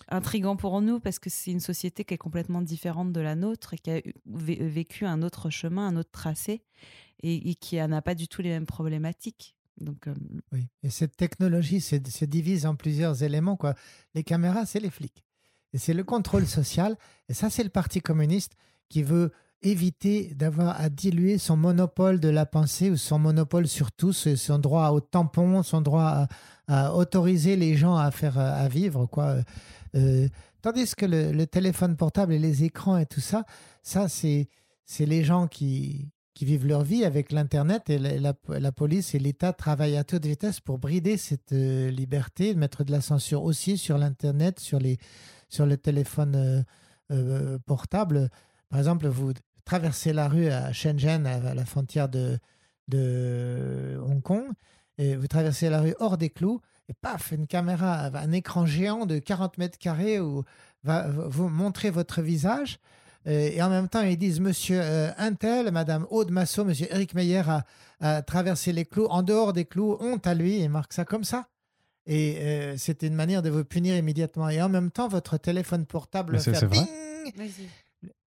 intrigant pour nous parce que c'est une société qui est complètement différente de la nôtre et qui a vécu un autre chemin, un autre tracé et, et qui n'a pas du tout les mêmes problématiques. Donc, euh, Oui. Et cette technologie se, se divise en plusieurs éléments. Quoi. Les caméras, c'est les flics. Et c'est le contrôle social. Et ça, c'est le Parti communiste qui veut éviter d'avoir à diluer son monopole de la pensée ou son monopole sur tout, son droit au tampon, son droit à, autoriser les gens à faire à vivre. Quoi. Euh, tandis que le, téléphone portable et les écrans et tout ça, ça, c'est c'est les gens qui, qui vivent leur vie avec l'Internet et la, police et l'État travaillent à toute vitesse pour brider cette euh, liberté, mettre de la censure aussi sur l'Internet, sur, les, sur le téléphone euh, euh, portable. Par exemple, vous traversez la rue à Shenzhen, à, la frontière de, de Hong Kong, et vous traversez la rue hors des clous, et paf, une caméra, un écran géant de 40 mètres carrés où va vous montrer votre visage. Et en même temps, ils disent Monsieur euh, Intel, Madame Aude Massot, Monsieur Eric Meyer a, a traversé les clous. En dehors des clous, honte à lui, et marque ça comme ça. Et euh, c'était une manière de vous punir immédiatement. Et en même temps, votre téléphone portable Bah, va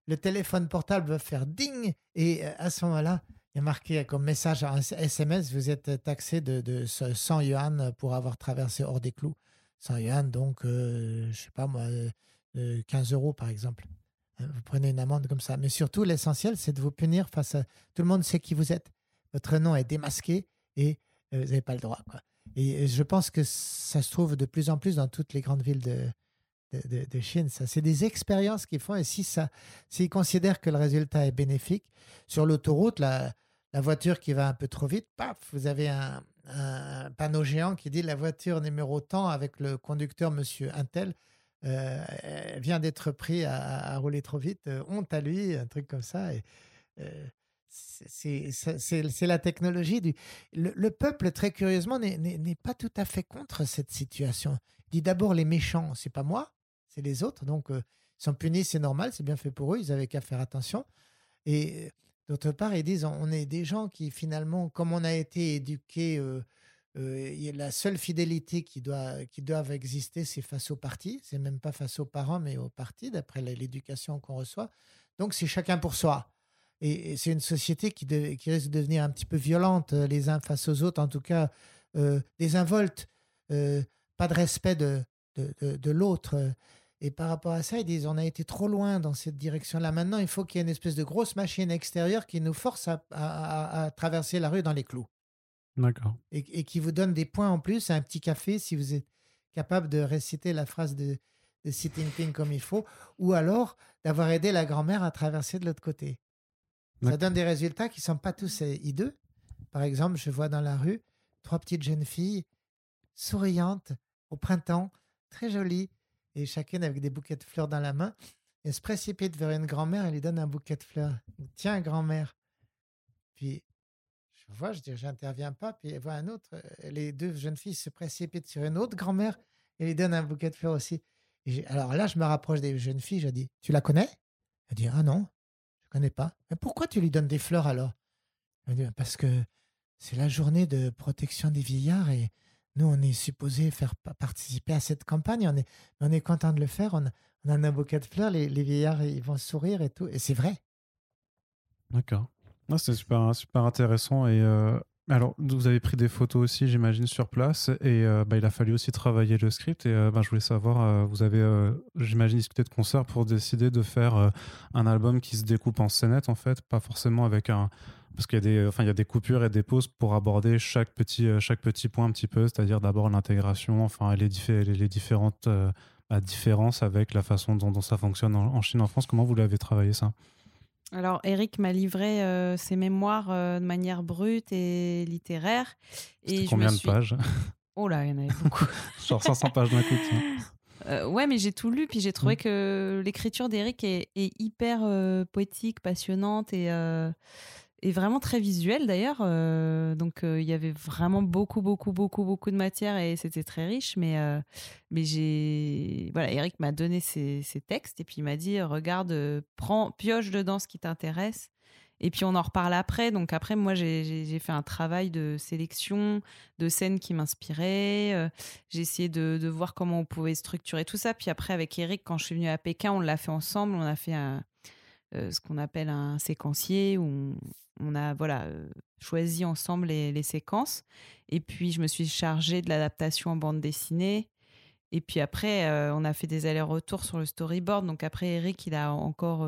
Le téléphone portable va faire ding. Et euh, à ce moment-là, il y a marqué comme message en SMS vous êtes taxé de, de 100 yuan pour avoir traversé hors des clous. 100 yuan, donc, euh, je sais pas moi, euh, euh, 15 euros par exemple. Hein, Vous prenez une amende comme ça. Mais surtout, l'essentiel, c'est de vous punir face à. Tout le monde sait qui vous êtes. Votre nom est démasqué et euh, vous n'avez pas le droit. Et euh, je pense que ça se trouve de plus en plus dans toutes les grandes villes de, de, Chine. Ça, c'est des expériences qu'ils font. Et si ça, s'ils considèrent que le résultat est bénéfique, sur l'autoroute, la, voiture qui va un peu trop vite, paf, vous avez un, panneau géant qui dit la voiture numéro tant avec le conducteur Monsieur Intel euh, vient d'être pris à, rouler trop vite. Euh, honte à lui, un truc comme ça. Euh, c'est- la technologie. Le, le peuple, très curieusement, n'est pas tout à fait contre cette situation. Il dit d'abord les méchants, c'est pas moi, les autres. Donc, euh, ils sont punis, c'est normal, c'est bien fait pour eux, ils avaient qu'à faire attention. Et euh, d'autre part, ils disent on est des gens qui, finalement, comme on a été éduqués, euh, la seule fidélité qui, doit, qui doivent exister, c'est face au parti. C'est même pas face aux parents, mais au parti, d'après l'éducation qu'on reçoit. Donc, c'est chacun pour soi. Et, c'est une société qui, risque de devenir un petit peu violente les uns face aux autres, en tout cas désinvolte, pas de respect de- de l'autre. Et par rapport à ça, ils disent on a été trop loin dans cette direction-là. Maintenant, il faut qu'il y ait une espèce de grosse machine extérieure qui nous force à, à- à- à traverser la rue dans les clous D'accord. et, et qui vous donne des points en plus, un petit café si vous êtes capable de réciter la phrase de, de Xi Jinping comme il faut, ou alors d'avoir aidé la grand-mère à traverser de l'autre côté. Ça donne des résultats qui ne sont pas tous euh, hideux. Par exemple, je vois dans la rue trois petites jeunes filles souriantes au printemps, très jolies, et chacune avec des bouquets de fleurs dans la main. Elles se précipitent vers une grand-mère et lui donne un bouquet de fleurs. Tiens, grand-mère. Puis je vois, je dis, j'interviens pas. Puis elle voit un autre. euh, Les deux jeunes filles se précipitent sur une autre grand-mère et lui donnent un bouquet de fleurs aussi. alors là, je me rapproche des jeunes filles, je dis Tu la connais? Elle dit Ah non, je ne connais pas. Mais pourquoi tu lui donnes des fleurs alors? Elle dit Parce que c'est la journée de protection des vieillards et nous, on est supposé faire participer à cette campagne. On est, on est content de le faire. On, a un bouquet de fleurs, les, vieillards ils vont sourire et tout. Et c'est vrai. D'accord. c'est super, super intéressant. Et euh, alors, vous avez pris des photos aussi, j'imagine, sur place. Et euh, bah, il a fallu aussi travailler le script. Et euh, bah, je voulais savoir, vous avez, j'imagine, discuté de concert pour décider de faire un album qui se découpe en scénettes, en fait, pas forcément avec un. Parce qu'il y, a des, enfin, il y a des coupures et des pauses pour aborder chaque petit, chaque petit point un petit peu, c'est-à-dire d'abord l'intégration, enfin, les, les, différentes bah, différences avec la façon dont, ça fonctionne en Chine, en France. Comment vous l'avez travaillé ça? Alors, Eric m'a livré euh, ses mémoires euh, de manière brute et littéraire. Et combien de pages? Oh là, il y en avait beaucoup. Genre 500 pages d'un coup. Euh, ouais, mais j'ai tout lu, puis j'ai trouvé mmh. que l'écriture d'Eric est, est, hyper poétique, passionnante et et vraiment très visuel d'ailleurs. Euh, donc euh, il y avait vraiment beaucoup, beaucoup, beaucoup, beaucoup de matière et c'était très riche. Mais, euh, mais j'ai. Voilà, Eric m'a donné ses, textes et puis il m'a dit regarde, prends, pioche dedans ce qui t'intéresse. Et puis on en reparle après. Donc après, moi, j'ai fait un travail de sélection de scènes qui m'inspiraient. j'ai essayé de, de, voir comment on pouvait structurer tout ça. Puis après, avec Eric, quand je suis venue à Pékin, on l'a fait ensemble. On a fait un, ce qu'on appelle un séquencier où on a voilà euh, choisi ensemble les, séquences. Et puis je me suis chargée de l'adaptation en bande dessinée. Et puis après, euh, on a fait des allers-retours sur le storyboard. Donc après, Eric, il a encore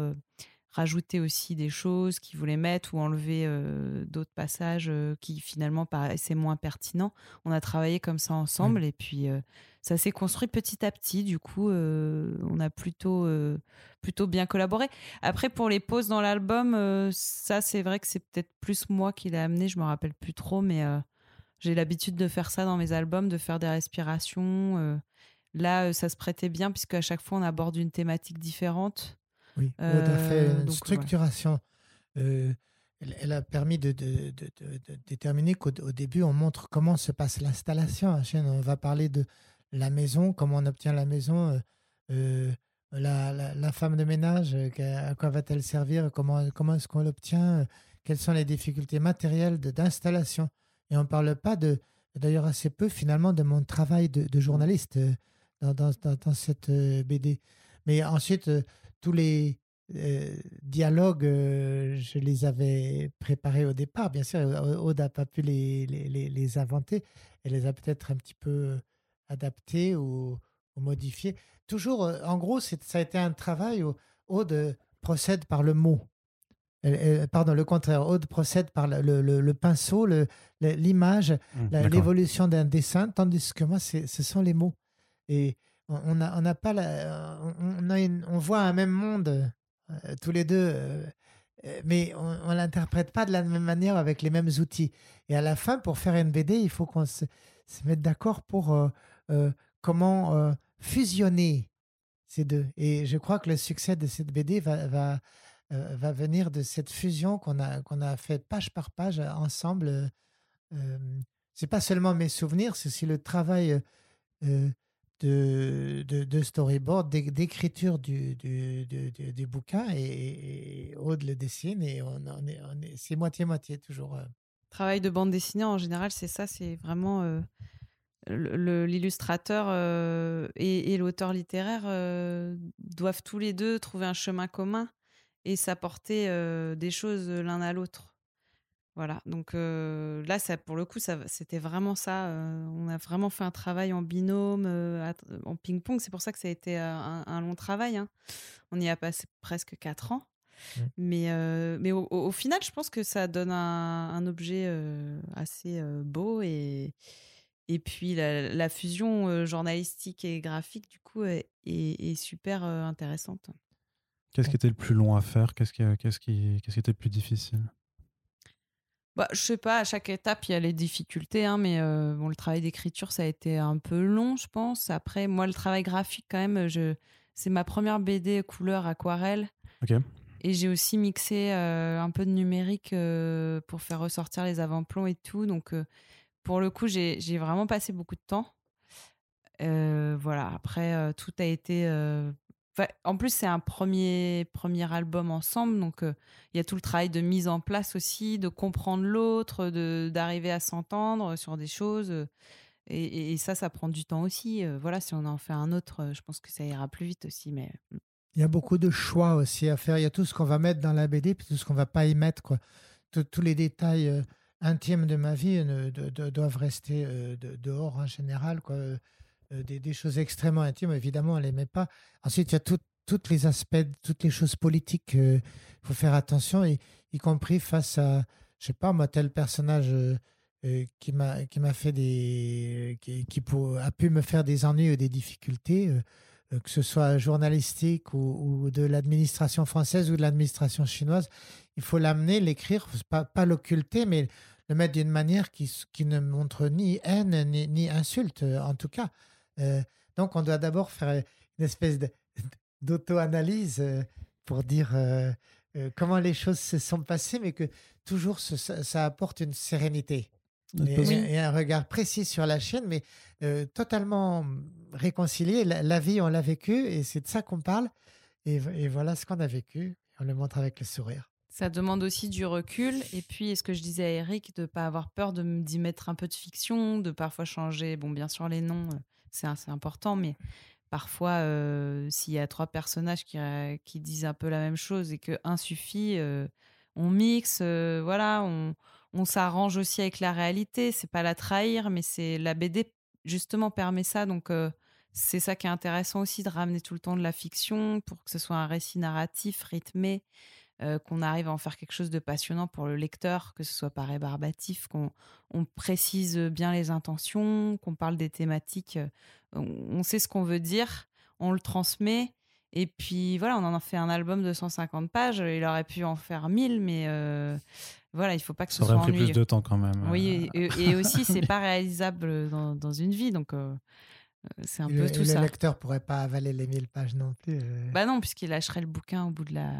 euh, rajouté aussi des choses qu'il voulait mettre ou enlever d'autres passages qui finalement paraissaient moins pertinents. On a travaillé comme ça ensemble. Et puis ça s'est construit petit à petit. Du coup, euh, on a plutôt, euh, plutôt bien collaboré. Après, pour les pauses dans l'album, euh, ça, c'est vrai que c'est peut-être plus moi qui l'ai amené. Je me rappelle plus trop, mais j'ai l'habitude de faire ça dans mes albums, de faire des respirations. là, ça se prêtait bien puisque à chaque fois, on aborde une thématique différente. Oui, on a fait une structuration. Elle, a permis de, de, de, de déterminer qu'au début, on montre comment se passe l'installation. On va parler de la maison, comment on obtient la maison, euh, euh, la, femme de ménage, euh, à quoi va-t-elle servir, comment, comment est-ce qu'on l'obtient, quelles sont les difficultés matérielles d'installation. Et on ne parle pas de, d'ailleurs assez peu finalement, de mon travail de, journaliste dans, dans, cette BD. Mais ensuite, tous les dialogues, je les avais préparés au départ. Bien sûr, Aude n'a pas pu les, les, les, inventer. Elle les a peut-être un petit peu adapté ou, modifié. Toujours, euh, en gros, ça a été un travail où Aude procède par le mot. pardon, le contraire. Aude procède par le, le, pinceau, l'image, mmh, l'évolution d'un dessin, tandis que moi, ce sont les mots. Et on n'a on pas la, on, a on voit un même monde euh, tous les deux, euh, mais on ne l'interprète pas de la même manière avec les mêmes outils. Et à la fin, pour faire une BD, il faut qu'on se, mette d'accord pour euh, comment euh, fusionner ces deux. Et je crois que le succès de cette BD va, va, euh, va venir de cette fusion qu'on a, qu'on a fait page par page ensemble. c'est pas seulement mes souvenirs, c'est aussi le travail de, de, storyboard, d'écriture du, du, du, bouquin et, Aude le dessine et on, on est, on est, c'est moitié-moitié toujours. Travail de bande dessinée en général, c'est ça, c'est vraiment l'illustrateur euh, et, l'auteur littéraire euh, doivent tous les deux trouver un chemin commun et s'apporter euh, des choses l'un à l'autre. Voilà, donc là, ça, pour le coup, c'était vraiment ça. on a vraiment fait un travail en binôme, en ping-pong. C'est pour ça que ça a été un, long travail. Hein. On y a passé presque quatre ans. Mmh. Mais, mais au, final, je pense que ça donne un, un objet assez beau et, et puis la, fusion journalistique et graphique, du coup, est, est, super intéressante. Qu'est-ce qui était le plus long à faire? Qu'est-ce qui, qu'est-ce qui, qu'est-ce qui était le plus difficile? Bah, je sais pas, à chaque étape, il y a les difficultés, hein, mais euh, bon, le travail d'écriture, ça a été un peu long, je pense. Après, moi, le travail graphique, quand même, je... c'est ma première BD couleur aquarelle. Et j'ai aussi mixé un peu de numérique pour faire ressortir les avant-plans et tout. Donc, pour le coup, j'ai vraiment passé beaucoup de temps. voilà, après, tout a été en plus, c'est un premier, premier album ensemble, donc euh, il y a tout le travail de mise en place aussi, de comprendre l'autre, d'arriver à s'entendre sur des choses. Euh, et, ça, ça prend du temps aussi. Euh, voilà, si on en fait un autre, je pense que ça ira plus vite aussi. Mais... Mm. Il y a beaucoup de choix aussi à faire. Il y a tout ce qu'on va mettre dans la BD, puis tout ce qu'on va pas y mettre. Quoi. tous les détails intimes de ma vie doivent rester dehors en général. Quoi. Euh, des, choses extrêmement intimes, évidemment, elle n'aimait pas. Ensuite, il y a tous les aspects, toutes les choses politiques. Il faut faire attention, y, compris face à, je sais pas, moi, tel personnage euh, euh, qui m'a qui m'a fait des qui, a pu me faire des ennuis ou des difficultés que ce soit journalistique ou, de l'administration française ou de l'administration chinoise il faut l'amener l'écrire pas pas l'occulter mais le mettre d'une manière qui, qui ne montre ni haine ni insulte en tout cas euh, donc, on doit d'abord faire une espèce d'auto-analyse euh, pour dire euh, comment les choses se sont passées, mais que toujours ça, apporte une sérénité. Et, un regard précis sur la chaîne, mais totalement réconcilié. La, vie, on l'a vécu et c'est de ça qu'on parle. Et, et, voilà ce qu'on a vécu. On le montre avec le sourire. Ça demande aussi du recul. Et puis, ce que je disais à Eric, de ne pas avoir peur d'y mettre un peu de fiction, de parfois changer, bon, bien sûr, les noms c'est important, mais parfois, euh, s'il y a trois personnages qui, euh, qui, disent un peu la même chose et qu'un suffit, euh, on mixe, voilà, on, on s'arrange aussi avec la réalité. C'est pas la trahir, mais c'est la BD justement permet ça. Donc c'est ça qui est intéressant aussi de ramener tout le temps de la fiction pour que ce soit un récit narratif rythmé. Euh, qu'on arrive à en faire quelque chose de passionnant pour le lecteur, que ce soit pas rébarbatif, qu'on on précise bien les intentions, qu'on parle des thématiques, euh, on sait ce qu'on veut dire, on le transmet. Et puis voilà, on en a fait un album de 150 pages. Il aurait pu en faire 1000, mais euh, voilà, il faut pas que ça ce aurait pris plus de temps quand même. Oui, et, aussi c'est pas réalisable dans, dans, une vie, donc euh, c'est un peu tout ça. Le lecteur pourrait pas avaler les 1000 pages non plus. Euh. Bah non, puisqu'il lâcherait le bouquin au bout de la,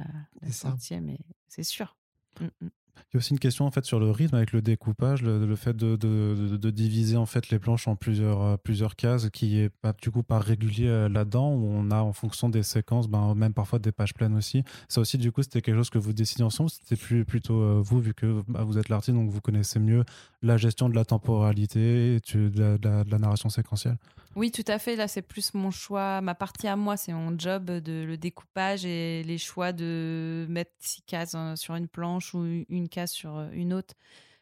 centième, c'est sûr. Mmh, mmh. Il y a aussi une question en fait sur le rythme avec le découpage, le, fait de, de, de, diviser en fait les planches en plusieurs, euh, plusieurs cases qui est pas, du coup pas régulier là-dedans où on a en fonction des séquences, ben, même parfois des pages pleines aussi. Ça aussi du coup c'était quelque chose que vous décidez ensemble, c'était plus, plutôt vous vu que bah, vous êtes l'artiste donc vous connaissez mieux la gestion de la temporalité et de la narration séquentielle. Oui, tout à fait. Là, c'est plus mon choix. Ma partie à moi, c'est mon job de le découpage et les choix de mettre six cases hein, sur une planche ou une case sur une autre.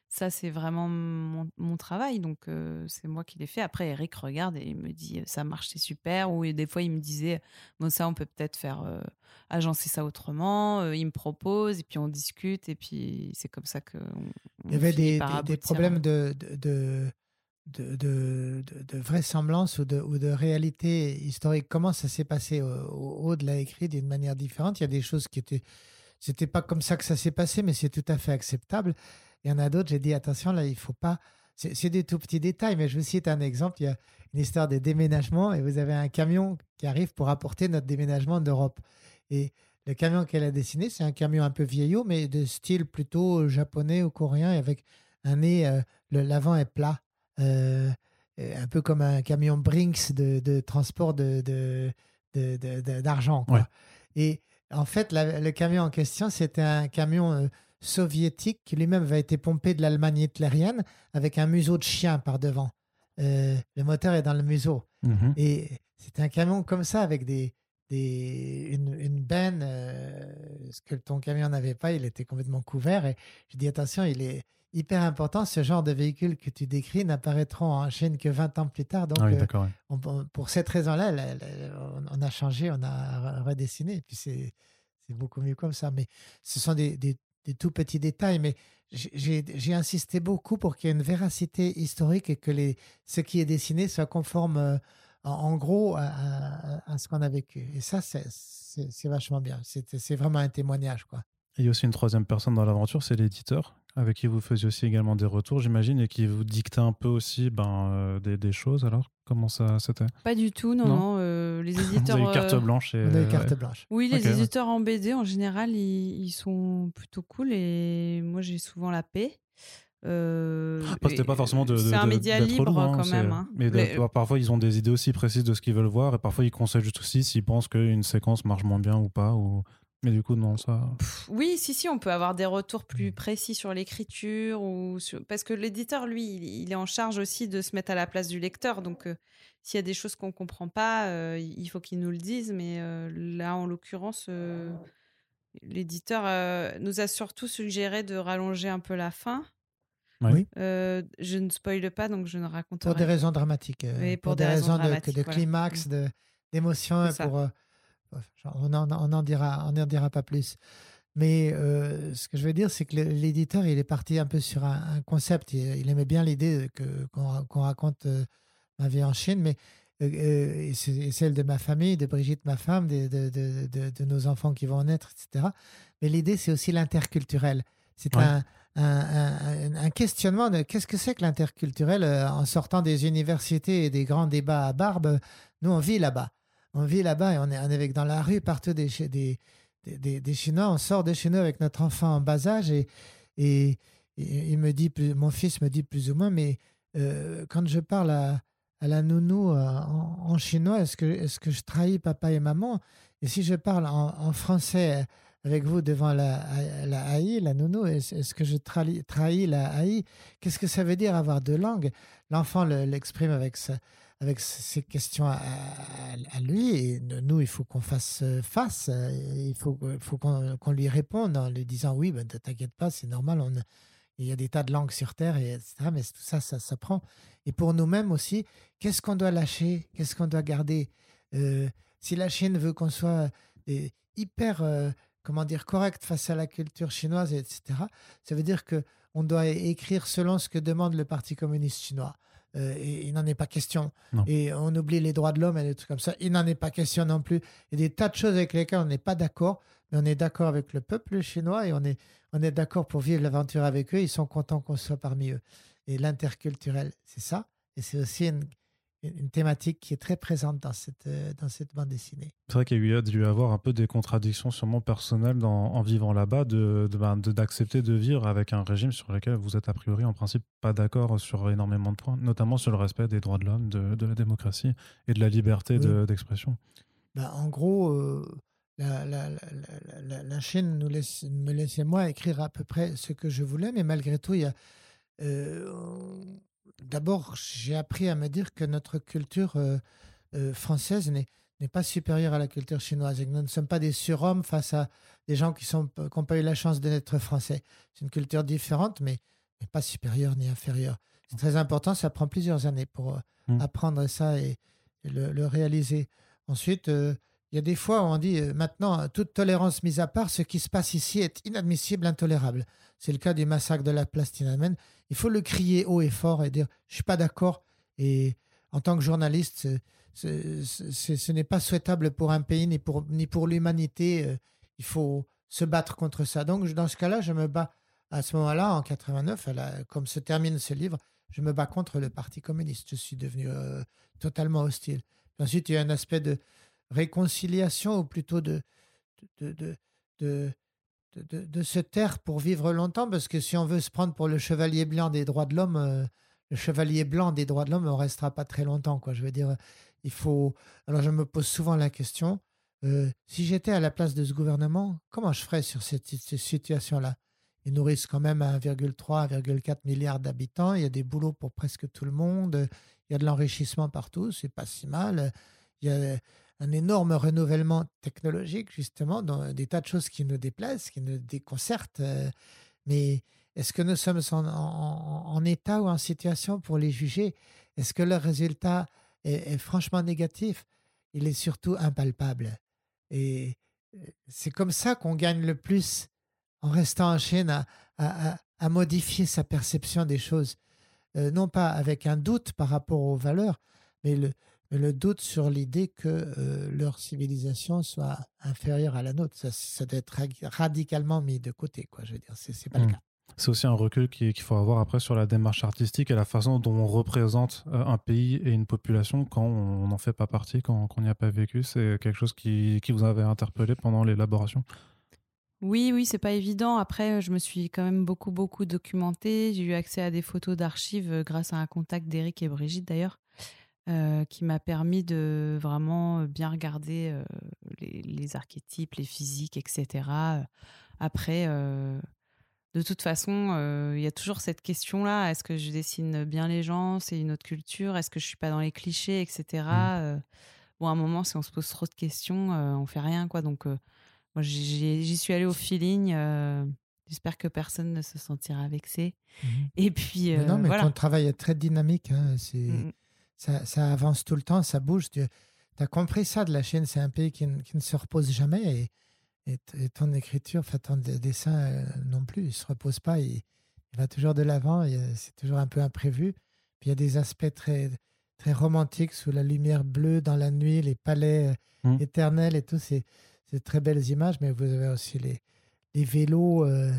Ça, c'est vraiment mon, travail. Donc, euh, c'est moi qui l'ai fait. Après, Eric regarde et il me dit ça marche, c'est super. Ou des fois, il me disait bon, ça, on peut peut-être faire euh, agencer ça autrement. il me propose et puis on discute. Et puis, c'est comme ça que. il y avait des, problèmes de de, de, de, vraisemblance ou de, ou de réalité historique. Comment ça s'est passé au, haut de la écrit d'une manière différente? Il y a des choses qui étaient. C'était pas comme ça que ça s'est passé, mais c'est tout à fait acceptable. Il y en a d'autres, j'ai dit attention, là, il faut pas. C'est des tout petits détails, mais je vous cite un exemple. Il y a une histoire de déménagement et vous avez un camion qui arrive pour apporter notre déménagement d'Europe. Et le camion qu'elle a dessiné, c'est un camion un peu vieillot, mais de style plutôt japonais ou coréen, avec un nez, euh, l'avant est plat. Euh, un peu comme un camion Brinks de, transport de, d'argent. Et en fait, le camion en question, c'était un camion euh, soviétique qui lui-même avait été pompé de l'Allemagne hitlérienne avec un museau de chien par devant. le moteur est dans le museau. Mmh Et c'était un camion comme ça avec des, des, une, une benne, ce que ton camion n'avait pas, il était complètement couvert. Et je dis attention, il est, hyper important. Ce genre de véhicule que tu décris n'apparaîtront en chaîne que 20 ans plus tard. Donc, ah euh, pour cette raison-là, on a changé, on a redessiné. puis c'est beaucoup mieux comme ça. Mais ce sont des, des, tout petits détails. Mais j'ai insisté beaucoup pour qu'il y ait une véracité historique et que les, ce qui est dessiné soit conforme. Euh, en, gros, à, ce qu'on a vécu. Et ça, c'est vachement bien. C'est vraiment un témoignage. Quoi. il y a aussi une troisième personne dans l'aventure, c'est l'éditeur avec qui vous faisiez aussi également des retours, j'imagine, et qui vous dictait un peu aussi ben, euh, des, des, choses alors? Comment ça c'était? Pas du tout, non. non? Euh, les éditeurs. vous avez carte blanche. Et... On carte blanche. Oui, les éditeurs en BD, en général, ils, ils, sont plutôt cool et moi, j'ai souvent la paix. Euh, Après, c'était pas forcément de. de- c'est un média d'être libre, loin, quand même, hein. Mais, parfois, ils ont des idées aussi précises de ce qu'ils veulent voir et parfois, ils conseillent juste aussi s'ils pensent qu'une séquence marche moins bien ou pas. Ou... Mais du coup, non, ça. Pff, Oui, si, si, on peut avoir des retours Mm. plus précis sur l'écriture ou sur- parce que l'éditeur, lui, il, est en charge aussi de se mettre à la place du lecteur. Donc, euh, s'il y a des choses qu'on comprend pas, euh, il faut qu'il nous le dise. Mais euh, là, en l'occurrence, euh, l'éditeur euh, nous a surtout suggéré de rallonger un peu la fin. Oui. Euh, je ne spoile pas, donc je ne raconte Pour des raisons dramatiques. euh, pour, des, raisons, de- dramatiques, de, voilà. climax, de- d'émotion. Pour, euh, on n'en on en dira, on en dira pas plus. Mais euh, ce que je veux dire, c'est que l'éditeur, il est parti un peu sur un, un concept. Il, il aimait bien l'idée qu'on ra- qu'on raconte euh, ma vie en Chine, mais euh, et celle de ma famille, de Brigitte, ma femme, de, de- de- de- de nos enfants qui vont naître, etc. Mais l'idée, c'est aussi l'interculturel. C'est Ouais. un, un, questionnement de qu'est-ce que c'est que l'interculturel en sortant des universités et des grands débats à barbe. Nous, on vit là-bas. On vit là-bas et on est, avec dans la rue partout des, des, des, Chinois. On sort de chez nous avec notre enfant en bas âge et, et, il me dit, mon fils me dit plus ou moins, mais euh, quand je parle à, la nounou euh, en, chinois, est-ce que, est que je trahis papa et maman? Et si je parle en, français avec vous devant la, la la nounou, est-ce que je trahis, trahis la AI Qu'est-ce que ça veut dire avoir deux langues? L'enfant le- l'exprime avec, sa- avec ses questions à, lui et nous, il faut qu'on fasse euh, face, euh, il faut, qu'on lui réponde en lui disant oui, ben, t'inquiète pas, c'est normal, on, il y a des tas de langues sur Terre, et etc. Mais tout ça, ça s'apprend. Et pour nous-mêmes aussi, qu'est-ce qu'on doit lâcher? Qu'est-ce qu'on doit garder? Euh, Si la Chine veut qu'on soit hyper, comment dire, correct face à la culture chinoise, etc., ça veut dire que on doit écrire selon ce que demande le Parti communiste chinois. Euh, et il n'en est pas question. Non. Et on oublie les droits de l'homme et des trucs comme ça. Il n'en est pas question non plus. Il y a des tas de choses avec lesquelles on n'est pas d'accord, mais on est d'accord avec le peuple chinois et on est, on est d'accord pour vivre l'aventure avec eux. Ils sont contents qu'on soit parmi eux. Et l'interculturel, c'est ça. Et c'est aussi une, une thématique qui est très présente dans cette, euh, dans cette bande dessinée. C'est vrai qu'il y a dû y avoir un peu des contradictions sûrement personnelles dans- en vivant là-bas, de, de- ben, de- d'accepter de vivre avec un régime sur lequel vous êtes a priori en principe pas d'accord sur énormément de points, notamment sur le respect des droits de l'homme, de, de la démocratie et de la liberté de- d'expression. Ben, en gros, euh, la, la- la- la Chine nous laisse, me laissait moi écrire à peu près ce que je voulais, mais malgré tout, il y a. euh, D'abord, j'ai appris à me dire que notre culture euh, euh, française n'est n'est pas supérieure à la culture chinoise et que nous ne sommes pas des surhommes face à des gens qui n'ont pas eu la chance de naître français. C'est une culture différente, mais, mais pas supérieure ni inférieure. C'est très important, ça prend plusieurs années pour euh, Mm. apprendre ça et, et le, le réaliser. Ensuite, euh, il y a des fois où on dit euh, maintenant, toute tolérance mise à part, ce qui se passe ici est inadmissible, intolérable. C'est le cas du massacre de la place Tiananmen. Il faut le crier haut et fort et dire je suis pas d'accord. Et en tant que journaliste, ce n'est pas souhaitable pour un pays ni pour, ni pour l'humanité. Euh, Il faut se battre contre ça. Donc, dans ce cas-là, je me bats à ce moment-là, en 89, à la- comme se termine ce livre, je me bats contre le Parti communiste. Je suis devenu euh, totalement hostile. Ensuite, il y a un aspect de réconciliation ou plutôt de, de, de, de, se taire pour vivre longtemps, parce que si on veut se prendre pour le chevalier blanc des droits de l'homme, euh, le chevalier blanc des droits de l'homme, on restera pas très longtemps. Quoi. Je veux dire, il faut. Alors, je me pose souvent la question euh, si j'étais à la place de ce gouvernement, comment je ferais sur cette, cette situation-là? Ils nourrissent quand même 1,3, 1,4 milliard d'habitants. Il y a des boulots pour presque tout le monde. Il y a de l'enrichissement partout. C'est pas si mal. Il y a un énorme renouvellement technologique, justement, dans des tas de choses qui nous déplaisent, qui nous déconcertent. euh, Mais est-ce que nous sommes en, état ou en situation pour les juger? Est-ce que le résultat est, franchement négatif? Il est surtout impalpable. Et euh, c'est comme ça qu'on gagne le plus en restant en Chine à, à- modifier sa perception des choses. Euh, non pas avec un doute par rapport aux valeurs, mais le, le doute sur l'idée que euh, leur civilisation soit inférieure à la nôtre. Ça, ça doit être ra- radicalement mis de côté, quoi. Je veux dire, c'est pas le cas. C'est aussi un recul qui- qu'il faut avoir après sur la démarche artistique et la façon dont on représente euh, un pays et une population quand on n'en fait pas partie, quand, on n'y a pas vécu. C'est quelque chose qui, qui vous avait interpellé pendant l'élaboration? Oui, oui, c'est pas évident. Après, je me suis quand même beaucoup, beaucoup documentée. J'ai eu accès à des photos d'archives euh, grâce à un contact d'Éric et Brigitte d'ailleurs, euh, qui m'a permis de vraiment bien regarder euh, les, les archétypes, les physiques, etc. Après, de toute façon, il y a toujours cette question-là est-ce que je dessine bien les gens? C'est une autre culture Est-ce que je suis pas dans les clichés, etc. bon, à un moment, si on se pose trop de questions, on fait rien, quoi. Donc moi, j'y suis allée au feeling. Euh, j'espère que personne ne se sentira vexé. Mmh Et puis, euh, non, mais voilà. ton travail est très dynamique. Hein, c'est, mmh ça, ça, avance tout le temps, ça bouge. Tu as compris ça de la Chine. C'est un pays qui, qui, ne se repose jamais. Et, et, ton écriture, enfin, ton dessin euh, non plus, il ne se repose pas. Il, il va toujours de l'avant. C'est toujours un peu imprévu. Puis il y a des aspects très, très romantiques sous la lumière bleue dans la nuit, les palais mmh. éternels et tout. C'est très belles images, mais vous avez aussi les, les vélos, euh,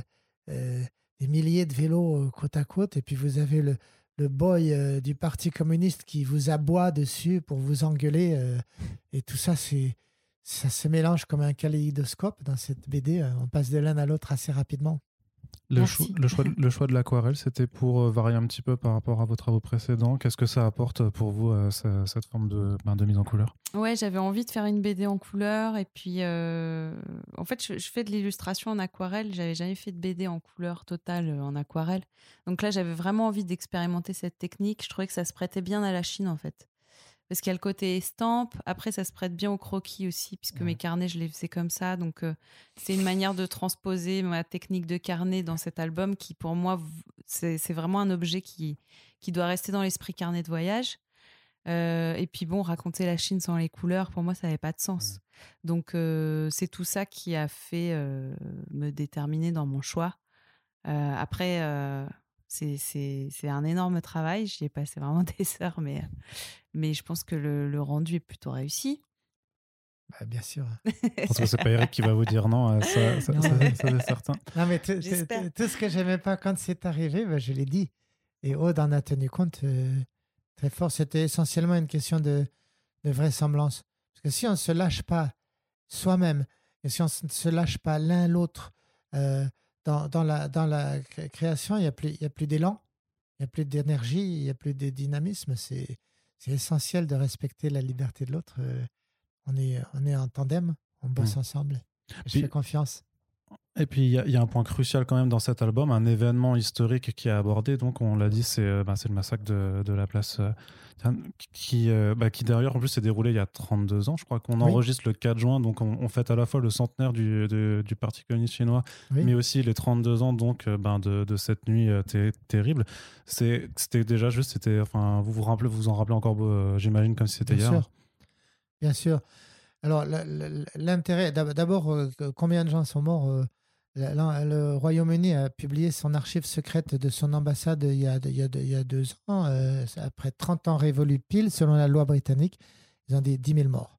euh, des milliers de vélos euh, côte à côte, et puis vous avez le, le boy du Parti communiste qui vous aboie dessus pour vous engueuler, et tout ça, c'est ça se mélange comme un kaléidoscope dans cette BD. On passe de l'un à l'autre assez rapidement. Le, choix, le, choix, le choix de l'aquarelle, c'était pour euh, varier un petit peu par rapport à vos travaux précédents. Qu'est-ce que ça apporte pour vous, euh, cette forme de, ben, de, mise en couleur? Ouais, j'avais envie de faire une BD en couleur. Et puis, euh, en fait, je, fais de l'illustration en aquarelle. J'avais jamais fait de BD en couleur totale en aquarelle. Donc là, j'avais vraiment envie d'expérimenter cette technique. Je trouvais que ça se prêtait bien à la Chine, en fait parce qu'il y a le côté estampe. Après, ça se prête bien au croquis aussi, puisque mes carnets, je les faisais comme ça. Donc, euh, c'est une manière de transposer ma technique de carnet dans cet album qui, pour moi, c'est vraiment un objet qui, qui doit rester dans l'esprit carnet de voyage. Euh, et puis bon, raconter la Chine sans les couleurs, pour moi, ça n'avait pas de sens. Donc, euh, c'est tout ça qui a fait me déterminer dans mon choix. après, c'est un énorme travail. J'y ai passé vraiment des heures, mais, mais je pense que le, le rendu est plutôt réussi. Bah, bien sûr. Parce que c'est pas Eric qui va vous dire non, euh, ça, ça, c'est certain. Non, mais tout ce que j'aimais pas quand c'est arrivé, bah, je l'ai dit. Et Aude en a tenu compte euh, très fort. C'était essentiellement une question de, de vraisemblance. Parce que si on ne se lâche pas soi-même, et si on ne se lâche pas l'un l'autre, euh, dans, la, dans la création, il n'y a plus, d'élan, il n'y a plus d'énergie, il n'y a plus de dynamisme. C'est, essentiel de respecter la liberté de l'autre. Euh, on est, on est en tandem, on bosse mmh. ensemble. Je fais confiance. Et puis il y, a un point crucial quand même dans cet album, un événement historique qui est abordé. Donc on l'a dit, c'est euh, bah, le massacre de, de la place euh, qui, euh, bah, qui d'ailleurs en plus s'est déroulé il y a 32 ans. Je crois qu'on enregistre le 4 juin, donc on, fête à la fois le centenaire du, du Parti communiste chinois, mais aussi les 32 ans donc ben, de, de, cette nuit terrible. C'était déjà juste, c'était enfin vous vous rappelez, vous en rappelez encore, j'imagine comme si c'était hier. Sûr. Bien sûr. Alors l'intérêt, d'abord, combien de gens sont morts le Royaume-Uni a publié son archive secrète de son ambassade il y a, il y a, deux ans, euh, après 30 ans révolus pile, selon la loi britannique. Ils ont dit 10 000 morts.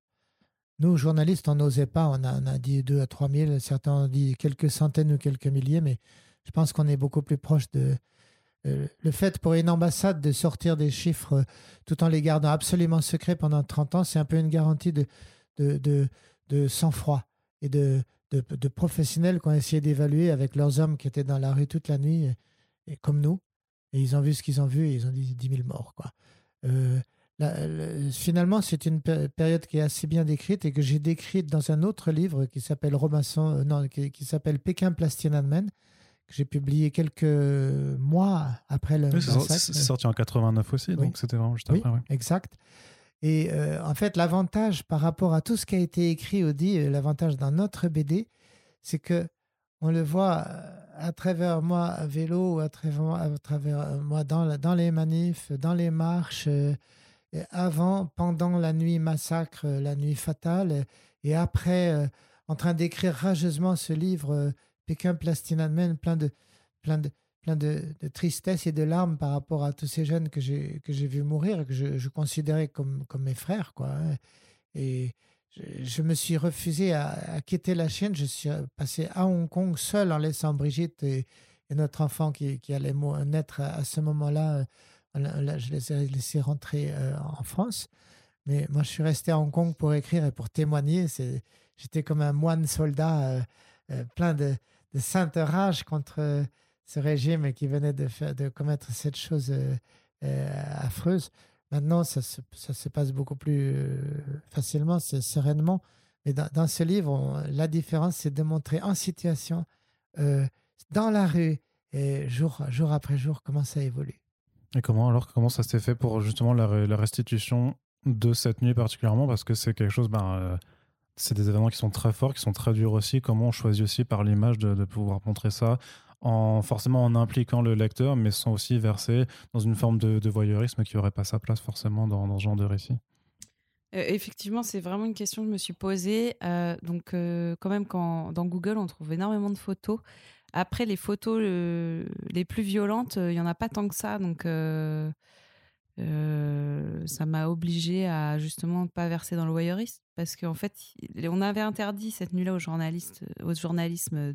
Nous, journalistes, on n'osait pas, on a, a, dit 2 à 3 000, certains ont dit quelques centaines ou quelques milliers, mais je pense qu'on est beaucoup plus proche de... Euh, le fait pour une ambassade de sortir des chiffres euh, tout en les gardant absolument secrets pendant 30 ans, c'est un peu une garantie de, de, de sang-froid et de, de, professionnels qui ont essayé d'évaluer avec leurs hommes qui étaient dans la rue toute la nuit, et, comme nous. Et ils ont vu ce qu'ils ont vu et ils ont dit 10 000 morts. Quoi. Euh, finalement, c'est une période qui est assez bien décrite et que j'ai décrite dans un autre livre qui s'appelle Robinson, euh, non, qui, s'appelle Pékin Plastianmen, que j'ai publié quelques mois après le. c'est sorti en 89 aussi, donc c'était vraiment juste oui, après. Exact. Et euh, en fait, l'avantage par rapport à tout ce qui a été écrit ou dit, euh, l'avantage dans notre BD, c'est que on le voit euh, à travers moi à vélo ou à travers, moi dans, dans les manifs, dans les marches, avant, pendant la nuit massacre, la nuit fatale, et après, en train d'écrire rageusement ce livre, Pékin Plastinadmen, plein de, plein de, plein de, tristesse et de larmes par rapport à tous ces jeunes que j'ai que j'ai vu mourir, que je, considérais comme, comme mes frères. Quoi. Hein. Et je, me suis refusé à, quitter la Chine. Je suis passé à Hong Kong seul en laissant Brigitte et, notre enfant qui, qui, allait naître à, ce moment-là. Je les ai laissés rentrer euh, en France. Mais moi, je suis resté à Hong Kong pour écrire et pour témoigner. J'étais comme un moine soldat. Euh, plein de, de sainte rage contre ce régime qui venait de, faire, de commettre cette chose affreuse. Maintenant, ça se, ça se, passe beaucoup plus facilement, sereinement. Mais dans, ce livre, la différence, c'est de montrer en situation, dans la rue, et jour, jour après jour, comment ça évolue. Et comment alors comment ça s'est fait pour justement la, la, restitution de cette nuit particulièrement? Parce que c'est quelque chose ben, euh, c'est des événements qui sont très forts qui sont très durs aussi comment on choisit aussi par l'image de, pouvoir montrer ça en forcément en impliquant le lecteur mais sans aussi verser dans une forme de, voyeurisme qui n'aurait pas sa place forcément dans, ce genre de récit euh, effectivement, c'est vraiment une question que je me suis posée. Euh, donc, quand même, quand, dans Google, on trouve énormément de photos. Après, les photos les plus violentes, il n'y en a pas tant que ça. Donc, euh, euh, ça m'a obligé à justement pas verser dans le voyeurisme. Parce qu'en fait, on avait interdit cette nuit-là aux journalistes, aux journalisme,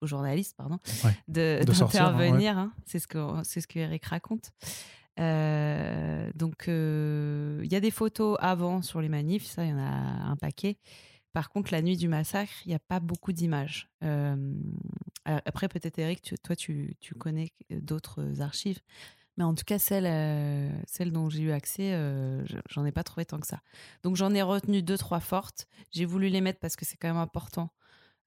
aux journalistes, pardon, d'intervenir. Hein. C'est ce que c'est ce que Eric raconte. Euh, donc, il y a des photos avant sur les manifs, ça, il y en a un paquet. Par contre, la nuit du massacre, il n'y a pas beaucoup d'images. après, peut-être, Eric, toi, tu, connais d'autres archives. Mais en tout cas, celle, celle dont j'ai eu accès, j'en ai pas trouvé tant que ça. Donc, j'en ai retenu deux, trois fortes. J'ai voulu les mettre parce que c'est quand même important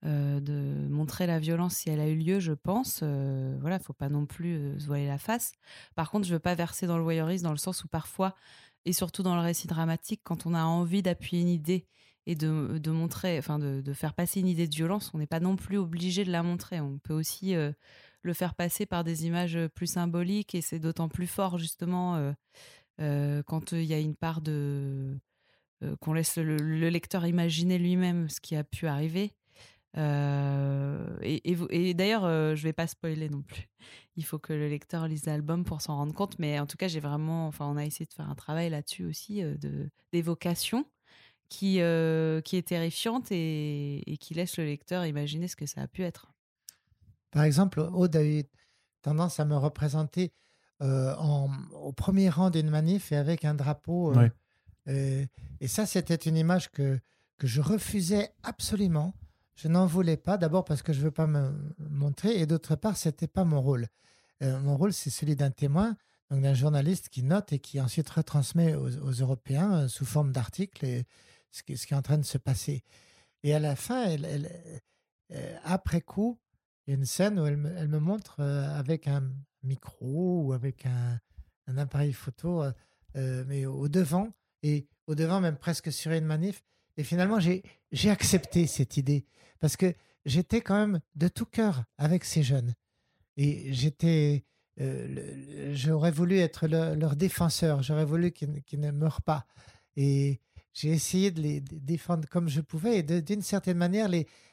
de montrer la violence si elle a eu lieu, je pense. voilà, faut pas non plus se voiler la face. Par contre, je veux pas verser dans le voyeurisme dans le sens où parfois, et surtout dans le récit dramatique, quand on a envie d'appuyer une idée et de, de montrer, enfin de, de, faire passer une idée de violence, on n'est pas non plus obligé de la montrer. On peut aussi euh, le faire passer par des images plus symboliques et c'est d'autant plus fort justement euh, euh, quand il y a une part de qu'on laisse le, lecteur imaginer lui-même ce qui a pu arriver. et, d'ailleurs, je vais pas spoiler non plus. Il faut que le lecteur lise l'album pour s'en rendre compte. Mais en tout cas, j'ai vraiment, enfin, on a essayé de faire un travail là-dessus aussi de d'évocation qui, euh, qui est terrifiante et, qui laisse le lecteur imaginer ce que ça a pu être. Par exemple, Aude a eu tendance à me représenter euh, en, au premier rang d'une manif et avec un drapeau. Euh, et ça, c'était une image que, que je refusais absolument. Je n'en voulais pas, d'abord parce que je ne veux pas me montrer, et d'autre part, ce n'était pas mon rôle. mon rôle, c'est celui d'un témoin, donc d'un journaliste qui note et qui ensuite retransmet aux, aux Européens sous forme d'articles. Ce qui, est en train de se passer. Et à la fin, elle, euh, après coup, il y a une scène où elle me, montre avec un micro ou avec un, appareil photo, mais au devant, et au devant même presque sur une manif. Et finalement, j'ai accepté cette idée parce que j'étais quand même de tout cœur avec ces jeunes. Et j'étais, j'aurais voulu être leur défenseur, j'aurais voulu qu'ils ne meurent pas. Et, j'ai essayé de les défendre comme je pouvais et d'une certaine manière,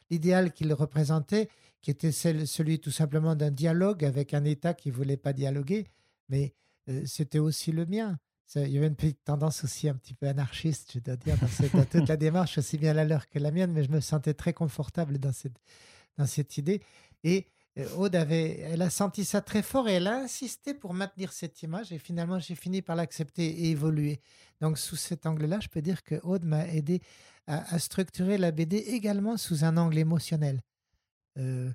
l'idéal qu'ils représentaient, qui était celui tout simplement d'un dialogue avec un État qui ne voulait pas dialoguer, mais euh, c'était aussi le mien. il y avait une petite tendance aussi un petit peu anarchiste, je dois dire, dans, toute la démarche, aussi bien la leur que la mienne, mais je me sentais très confortable dans cette, dans cette idée. Et euh, Aude avait, elle a senti ça très fort et elle a insisté pour maintenir cette image et finalement j'ai fini par l'accepter et évoluer. Donc sous cet angle-là, je peux dire que Aude m'a aidé à, structurer la BD également sous un angle émotionnel. Euh,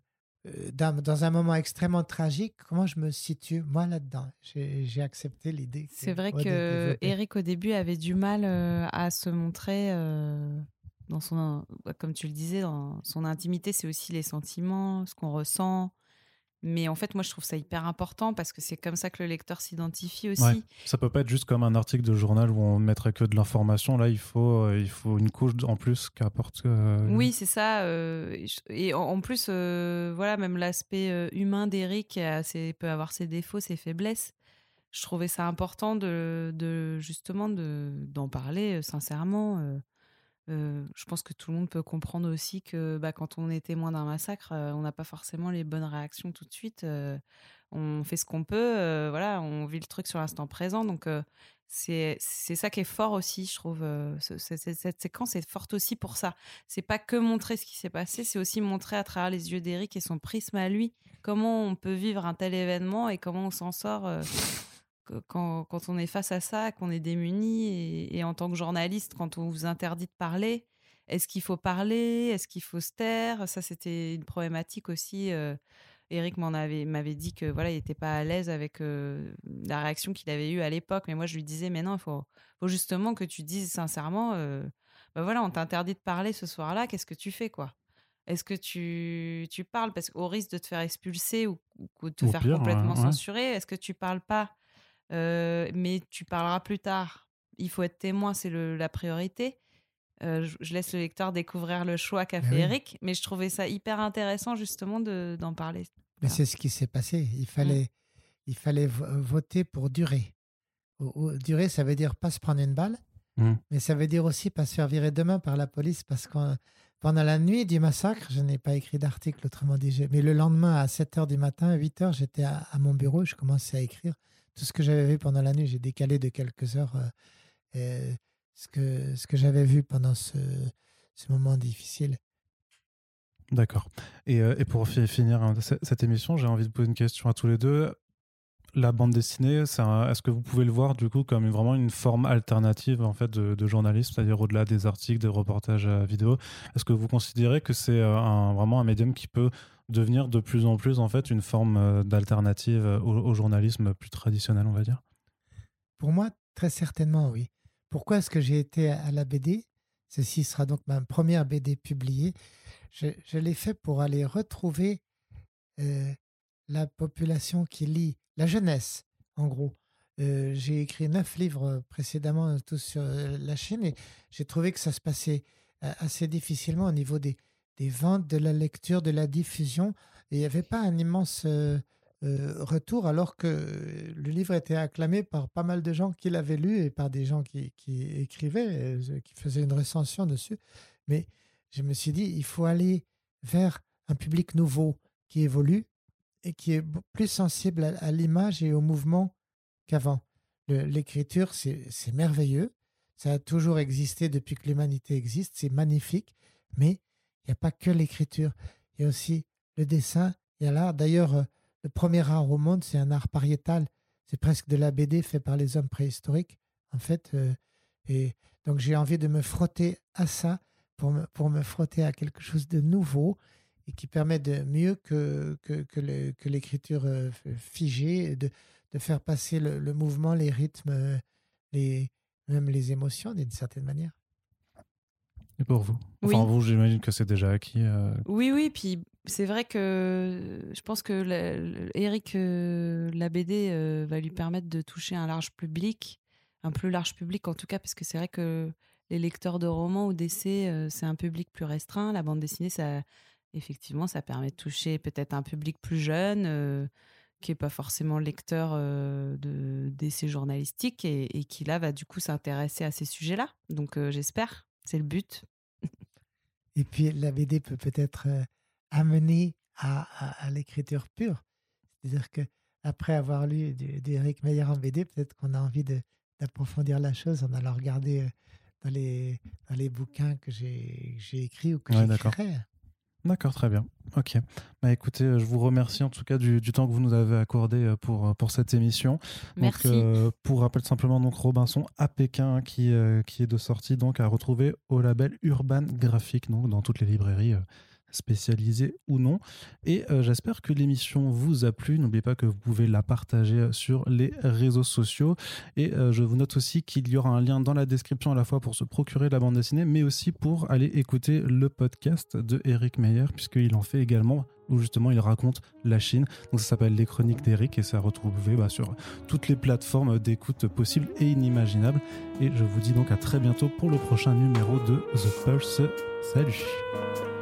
euh, dans, un moment extrêmement tragique, comment je me situe moi là-dedans? J'ai accepté l'idée. C'est vrai que Eric au début avait du mal à se montrer dans son, comme tu le disais, dans son intimité, c'est aussi les sentiments, ce qu'on ressent. Mais en fait, moi, je trouve ça hyper important parce que c'est comme ça que le lecteur s'identifie aussi. Ouais, ça peut pas être juste comme un article de journal où on mettrait que de l'information. Là, il faut, euh, il faut une couche en plus qu'apporte. Euh, oui, c'est ça. Euh, et en plus, voilà, même l'aspect humain d'Eric peut avoir ses défauts, ses faiblesses. Je trouvais ça important de, de justement d'en parler sincèrement je pense que tout le monde peut comprendre aussi que bah, quand on est témoin d'un massacre, on n'a pas forcément les bonnes réactions tout de suite. on fait ce qu'on peut, voilà, on vit le truc sur l'instant présent. Donc c'est ça qui est fort aussi, je trouve. cette séquence est forte aussi pour ça. C'est pas que montrer ce qui s'est passé, c'est aussi montrer à travers les yeux d'Eric et son prisme à lui comment on peut vivre un tel événement et comment on s'en sort quand, quand, on est face à ça, qu'on est démuni, et, en tant que journaliste, quand on vous interdit de parler, est-ce qu'il faut parler? Est-ce qu'il faut se taire? Ça, c'était une problématique aussi. Eric m'en avait m'avait dit que voilà, il n'était pas à l'aise avec la réaction qu'il avait eue à l'époque. Mais moi, je lui disais, mais non, il faut, faut justement que tu dises sincèrement, bah voilà, on t'a interdit de parler ce soir-là. Qu'est-ce que tu fais, quoi? Est-ce que tu, tu parles? Parce qu'au risque de te faire expulser ou, de te faire complètement censurer, est-ce que tu parles pas? Mais tu parleras plus tard. Il faut être témoin, c'est la priorité. je, laisse le lecteur découvrir le choix qu'a fait Eric, mais je trouvais ça hyper intéressant justement d'en parler. Mais c'est ce qui s'est passé. Il mmh. fallait, il fallait voter pour durer. durer, ça veut dire pas se prendre une balle, mmh. mais ça veut dire aussi pas se faire virer demain par la police parce que pendant la nuit du massacre, je n'ai pas écrit d'article, autrement dit, mais le lendemain à 7 h du matin, à 8 h, j'étais à, à, mon bureau, je commençais à écrire tout ce que j'avais vu pendant la nuit, j'ai décalé de quelques heures euh, ce que, ce que j'avais vu pendant ce, ce moment difficile. D'accord. Et, euh, et, pour finir hein, cette émission, j'ai envie de poser une question à tous les deux. La bande dessinée, est-ce que vous pouvez le voir du coup comme vraiment une forme alternative en fait de, de journalisme, c'est-à-dire au-delà des articles, des reportages vidéo? Est-ce que vous considérez que c'est euh, vraiment un médium qui peut devenir de plus en plus en fait une forme euh, d'alternative euh, au, journalisme plus traditionnel, on va dire Pour moi, très certainement, oui. Pourquoi est-ce que j'ai été à la BD Ceci sera donc ma première BD publiée. Je, l'ai fait pour aller retrouver euh, la population qui lit, la jeunesse, en gros. j'ai écrit neuf livres précédemment, tous sur la Chine, et j'ai trouvé que ça se passait assez difficilement au niveau des, des ventes, de la lecture, de la diffusion. Il n'y avait pas un immense euh, euh, retour, alors que le livre était acclamé par pas mal de gens qui l'avaient lu et par des gens qui, écrivaient, euh, qui faisaient une recension dessus. Mais je me suis dit, il faut aller vers un public nouveau qui évolue et qui est plus sensible à, l'image et au mouvement qu'avant. L'écriture, c'est merveilleux. Ça a toujours existé depuis que l'humanité existe. C'est magnifique. Mais il n'y a pas que l'écriture, il y a aussi le dessin, il y a l'art. D'ailleurs, euh, le premier art au monde, c'est un art pariétal. C'est presque de la BD fait par les hommes préhistoriques, en fait. Euh, et donc, j'ai envie de me frotter à ça pour me, pour me frotter à quelque chose de nouveau et qui permet de mieux que, que, que l'écriture euh, figée, de, de faire passer le, le, mouvement, les rythmes, les, même les émotions d'une certaine manière. Et pour vous Enfin, vous, j'imagine que c'est déjà acquis. Euh. Oui, oui. Puis c'est vrai que je pense que Eric, euh, la BD, euh, va lui permettre de toucher un large public, un plus large public en tout cas, parce que c'est vrai que les lecteurs de romans ou d'essais, c'est un public plus restreint. La bande dessinée, ça, effectivement, ça permet de toucher peut-être un public plus jeune. qui n'est pas forcément lecteur de d'essais journalistiques et, et, qui là va du coup s'intéresser à ces sujets-là. Donc j'espère. C'est le but. Et puis la BD peut peut-être euh, amener à, l'écriture pure. C'est-à-dire que après avoir lu d'Éric Meyer en BD, peut-être qu'on a envie d'approfondir la chose en allant regarder euh, dans les, dans les bouquins que j'ai écrits ou que j'ai j'écrirai. D'accord, très bien. Ok. Bah, écoutez, euh, je vous remercie en tout cas du, temps que vous nous avez accordé euh, pour, euh, pour cette émission. Merci. pour rappel simplement, donc Robinson à Pékin qui, qui est de sortie donc à retrouver au label Urban Graphic, donc dans toutes les librairies spécialisé ou non. Et euh, j'espère que l'émission vous a plu. N'oubliez pas que vous pouvez la partager sur les réseaux sociaux. Et euh, je vous note aussi qu'il y aura un lien dans la description à la fois pour se procurer la bande dessinée, mais aussi pour aller écouter le podcast de Eric Meyer, puisqu'il en fait également où justement il raconte la Chine. Donc ça s'appelle Les Chroniques d'Eric et c'est à retrouver bah, sur toutes les plateformes d'écoute possibles et inimaginables. Et je vous dis donc à très bientôt pour le prochain numéro de The Pulse. Salut